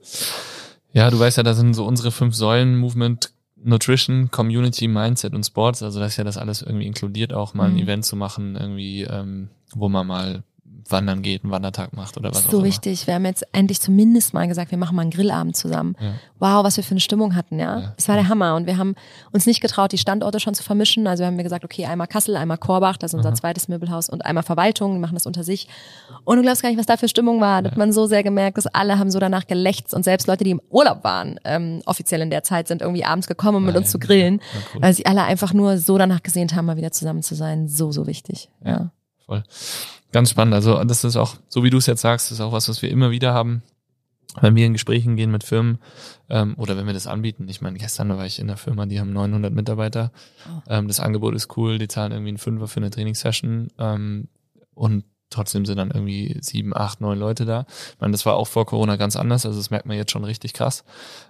Ja, du weißt ja, da sind so unsere fünf Säulen Movement Nutrition, Community, Mindset und Sports, also das ist ja das alles irgendwie inkludiert, auch mal ein mhm. Event zu machen, irgendwie, ähm, wo man mal wandern geht, einen Wandertag macht oder was so auch immer. wichtig. Wir haben jetzt endlich zumindest mal gesagt, wir machen mal einen Grillabend zusammen. Ja. Wow, was wir für eine Stimmung hatten, ja. Ja. Es war der Hammer. Und wir haben uns nicht getraut, die Standorte schon zu vermischen. Also haben wir gesagt, okay, einmal Kassel, einmal Korbach, das ist unser zweites Möbelhaus, und einmal Verwaltung, die machen das unter sich. Und du glaubst gar nicht, was da für Stimmung war. Das hat man so sehr gemerkt, dass alle haben so danach gelächzt. Und selbst Leute, die im Urlaub waren, ähm, offiziell in der Zeit, sind irgendwie abends gekommen, um mit uns zu grillen. Ja, cool. Weil sie alle einfach nur so danach gesehnt haben, mal wieder zusammen zu sein. So, so wichtig. Ja. Voll. Ganz spannend. Also das ist auch, so wie du es jetzt sagst, ist auch was, was wir immer wieder haben, wenn wir in Gesprächen gehen mit Firmen ähm, oder wenn wir das anbieten. Ich meine, gestern war ich in der Firma, die haben 900 Mitarbeiter. Oh. Ähm, das Angebot ist cool, die zahlen irgendwie einen Fünfer für eine Trainingssession ähm, und trotzdem sind dann irgendwie sieben, acht, neun Leute da. Ich meine, das war auch vor Corona ganz anders, also das merkt man jetzt schon richtig krass.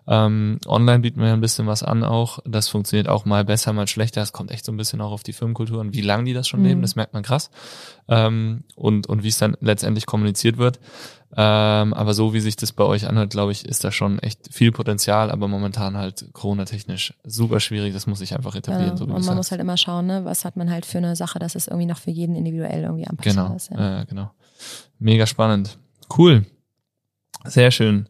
Ähm, online bieten wir ein bisschen was an auch. Das funktioniert auch mal besser, mal schlechter. Es kommt echt so ein bisschen auch auf die Firmenkultur und wie lange die das schon Mhm. leben, das merkt man krass. Ähm, und, und wie es dann letztendlich kommuniziert wird. Ähm, aber so wie sich das bei euch anhört, glaube ich, ist da schon echt viel Potenzial, aber momentan halt Corona-technisch super schwierig. Das muss sich einfach etablieren, Ja, so wie und man muss sagst. halt immer schauen, ne, was hat man halt für eine Sache, dass es irgendwie noch für jeden individuell irgendwie anpassbar Genau, ist. Ja. äh, genau. Mega spannend. Cool. Sehr schön.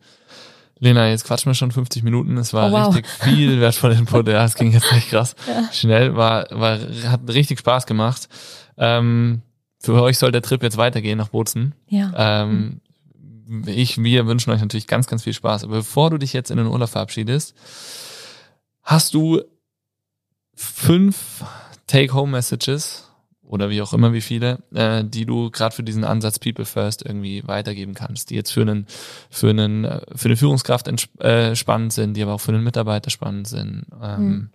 Lena, jetzt quatschen wir schon 50 Minuten. Es war Oh, wow. richtig viel wertvoller Input. Ja, es ging jetzt echt krass. Ja. Schnell, war, war, hat richtig Spaß gemacht. Ähm, für euch soll der Trip jetzt weitergehen nach Bozen. ja. Ähm, ich, wir wünschen euch natürlich ganz, ganz viel Spaß. Aber bevor du dich jetzt in den Urlaub verabschiedest, hast du fünf Take-Home-Messages oder wie auch immer wie viele, äh, die du gerade für diesen Ansatz People First irgendwie weitergeben kannst, die jetzt für einen für einen äh, für eine Führungskraft äh, spannend sind, die aber auch für einen Mitarbeiter spannend sind. Ähm,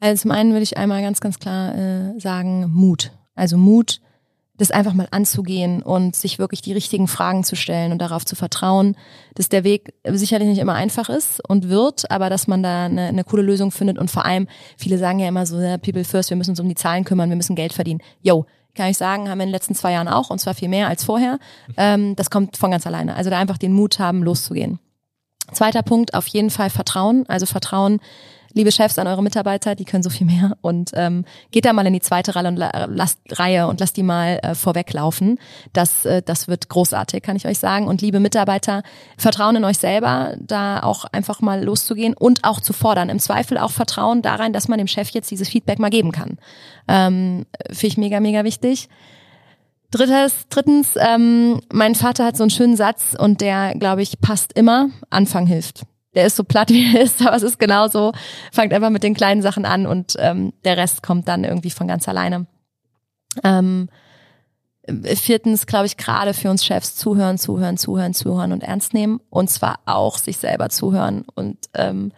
Also zum einen würde ich einmal ganz, ganz klar äh, sagen, Mut. Also Mut, das einfach mal anzugehen und sich wirklich die richtigen Fragen zu stellen und darauf zu vertrauen, dass der Weg sicherlich nicht immer einfach ist und wird, aber dass man da eine, eine coole Lösung findet und vor allem, viele sagen ja immer so, people first, wir müssen uns um die Zahlen kümmern, wir müssen Geld verdienen. Yo, kann ich sagen, haben wir in den letzten zwei Jahren auch und zwar viel mehr als vorher. Ähm, das kommt von ganz alleine. Also da einfach den Mut haben, loszugehen. Zweiter Punkt, auf jeden Fall Vertrauen. Also Vertrauen, liebe Chefs, an eure Mitarbeiter, die können so viel mehr. Und ähm, geht da mal in die zweite Reihe und, la- lasst, Reihe und lasst die mal äh, vorweglaufen. Das, äh, das wird großartig, kann ich euch sagen. Und liebe Mitarbeiter, Vertrauen in euch selber, da auch einfach mal loszugehen und auch zu fordern. Im Zweifel auch Vertrauen darein, dass man dem Chef jetzt dieses Feedback mal geben kann. Ähm, Finde ich mega, mega wichtig. Drittes, drittens, ähm, mein Vater hat so einen schönen Satz und der, glaube ich, passt immer. Anfang hilft. Der ist so platt, wie er ist, aber es ist genauso. Fangt einfach mit den kleinen Sachen an und ähm, der Rest kommt dann irgendwie von ganz alleine. Ähm, viertens, glaube ich, gerade für uns Chefs zuhören, zuhören, zuhören, zuhören und ernst nehmen. Und zwar auch sich selber zuhören. Und ähm,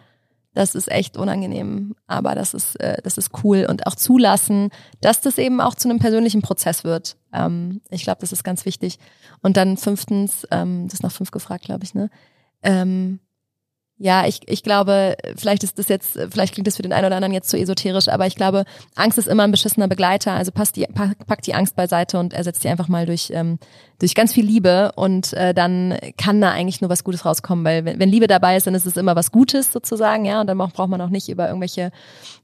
das ist echt unangenehm, aber das ist, äh, das ist cool. Und auch zulassen, dass das eben auch zu einem persönlichen Prozess wird. Ähm, ich glaube, das ist ganz wichtig. Und dann fünftens, ähm, das ist nach fünf gefragt, glaube ich, ne? Ähm, ja, ich, ich glaube, vielleicht ist das jetzt, vielleicht klingt das für den einen oder anderen jetzt zu esoterisch, aber ich glaube, Angst ist immer ein beschissener Begleiter. Also passt die, pack, die Angst beiseite und ersetzt die einfach mal durch, ähm, durch ganz viel Liebe und äh, dann kann da eigentlich nur was Gutes rauskommen, weil wenn, wenn Liebe dabei ist, dann ist es immer was Gutes sozusagen, ja, und dann braucht man auch nicht über irgendwelche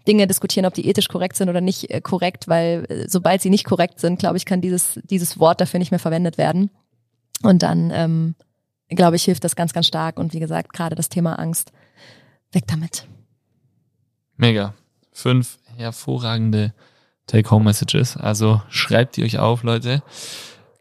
Dinge diskutieren, ob die ethisch korrekt sind oder nicht äh, korrekt, weil äh, sobald sie nicht korrekt sind, glaube ich, kann dieses, dieses Wort dafür nicht mehr verwendet werden. Und dann, ähm, glaube ich, hilft das ganz, ganz stark. Und wie gesagt, gerade das Thema Angst, weg damit. Mega. Fünf hervorragende Take-Home-Messages. Also schreibt die euch auf, Leute.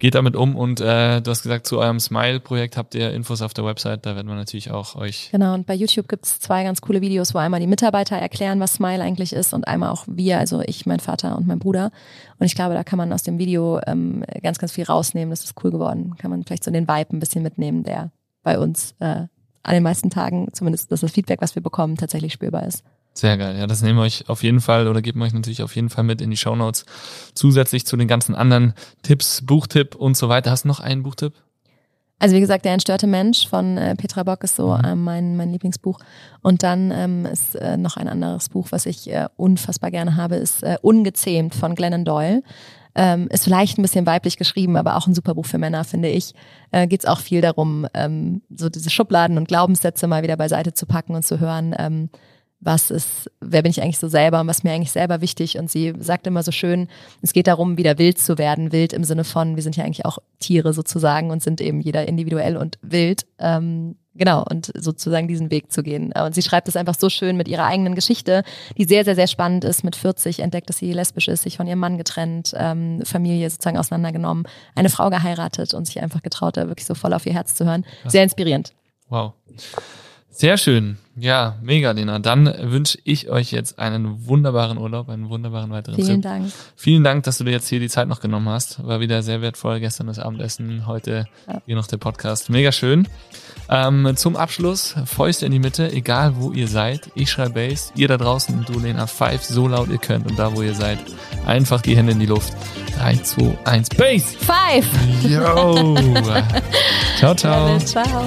Geht damit um und äh, du hast gesagt, zu eurem Smile-Projekt habt ihr Infos auf der Website. Da werden wir natürlich auch euch. Genau, und bei YouTube gibt's zwei ganz coole Videos, wo einmal die Mitarbeiter erklären, was Smile eigentlich ist und einmal auch wir, also ich, mein Vater und mein Bruder. Und ich glaube, da kann man aus dem Video ähm, ganz, ganz viel rausnehmen. Das ist cool geworden. Kann man vielleicht so den Vibe ein bisschen mitnehmen, der bei uns äh, an den meisten Tagen, zumindest das, Feedback, was wir bekommen, tatsächlich spürbar ist. Sehr geil. Ja, das nehmen wir euch auf jeden Fall oder geben wir euch natürlich auf jeden Fall mit in die Shownotes. Zusätzlich zu den ganzen anderen Tipps, Buchtipp und so weiter. Hast du noch einen Buchtipp? Also wie gesagt, der entstörte Mensch von äh, Petra Bock ist so ähm, mein, mein Lieblingsbuch. Und dann ähm, ist äh, noch ein anderes Buch, was ich äh, unfassbar gerne habe, ist äh, Ungezähmt von Glennon Doyle. Ähm, ist vielleicht ein bisschen weiblich geschrieben, aber auch ein super Buch für Männer, finde ich. Äh, Geht es auch viel darum, ähm, so diese Schubladen und Glaubenssätze mal wieder beiseite zu packen und zu hören, ähm, was ist, wer bin ich eigentlich so selber und was ist mir eigentlich selber wichtig. Und sie sagt immer so schön, es geht darum, wieder wild zu werden. Wild im Sinne von, wir sind ja eigentlich auch Tiere sozusagen und sind eben jeder individuell und wild. Ähm, genau, und sozusagen diesen Weg zu gehen. Und sie schreibt es einfach so schön mit ihrer eigenen Geschichte, die sehr, sehr, sehr spannend ist. Mit 40 entdeckt, dass sie lesbisch ist, sich von ihrem Mann getrennt, ähm, Familie sozusagen auseinandergenommen, eine Frau geheiratet und sich einfach getraut, da wirklich so voll auf ihr Herz zu hören. Sehr inspirierend. Wow. Sehr schön. Ja, mega, Lena. Dann wünsche ich euch jetzt einen wunderbaren Urlaub, einen wunderbaren weiteren Vielen Trip. Dank. Vielen Dank, dass du dir jetzt hier die Zeit noch genommen hast. War wieder sehr wertvoll. Gestern das Abendessen, heute Ja. hier noch der Podcast. Mega schön. Ähm, zum Abschluss, Fäuste in die Mitte, egal wo ihr seid. Ich schreibe Bass, ihr da draußen und du, Lena, pfeift so laut ihr könnt. Und da, wo ihr seid, einfach die Hände in die Luft. 3, 2, 1, Bass! Five! Yo! ciao, ciao. It. Ciao.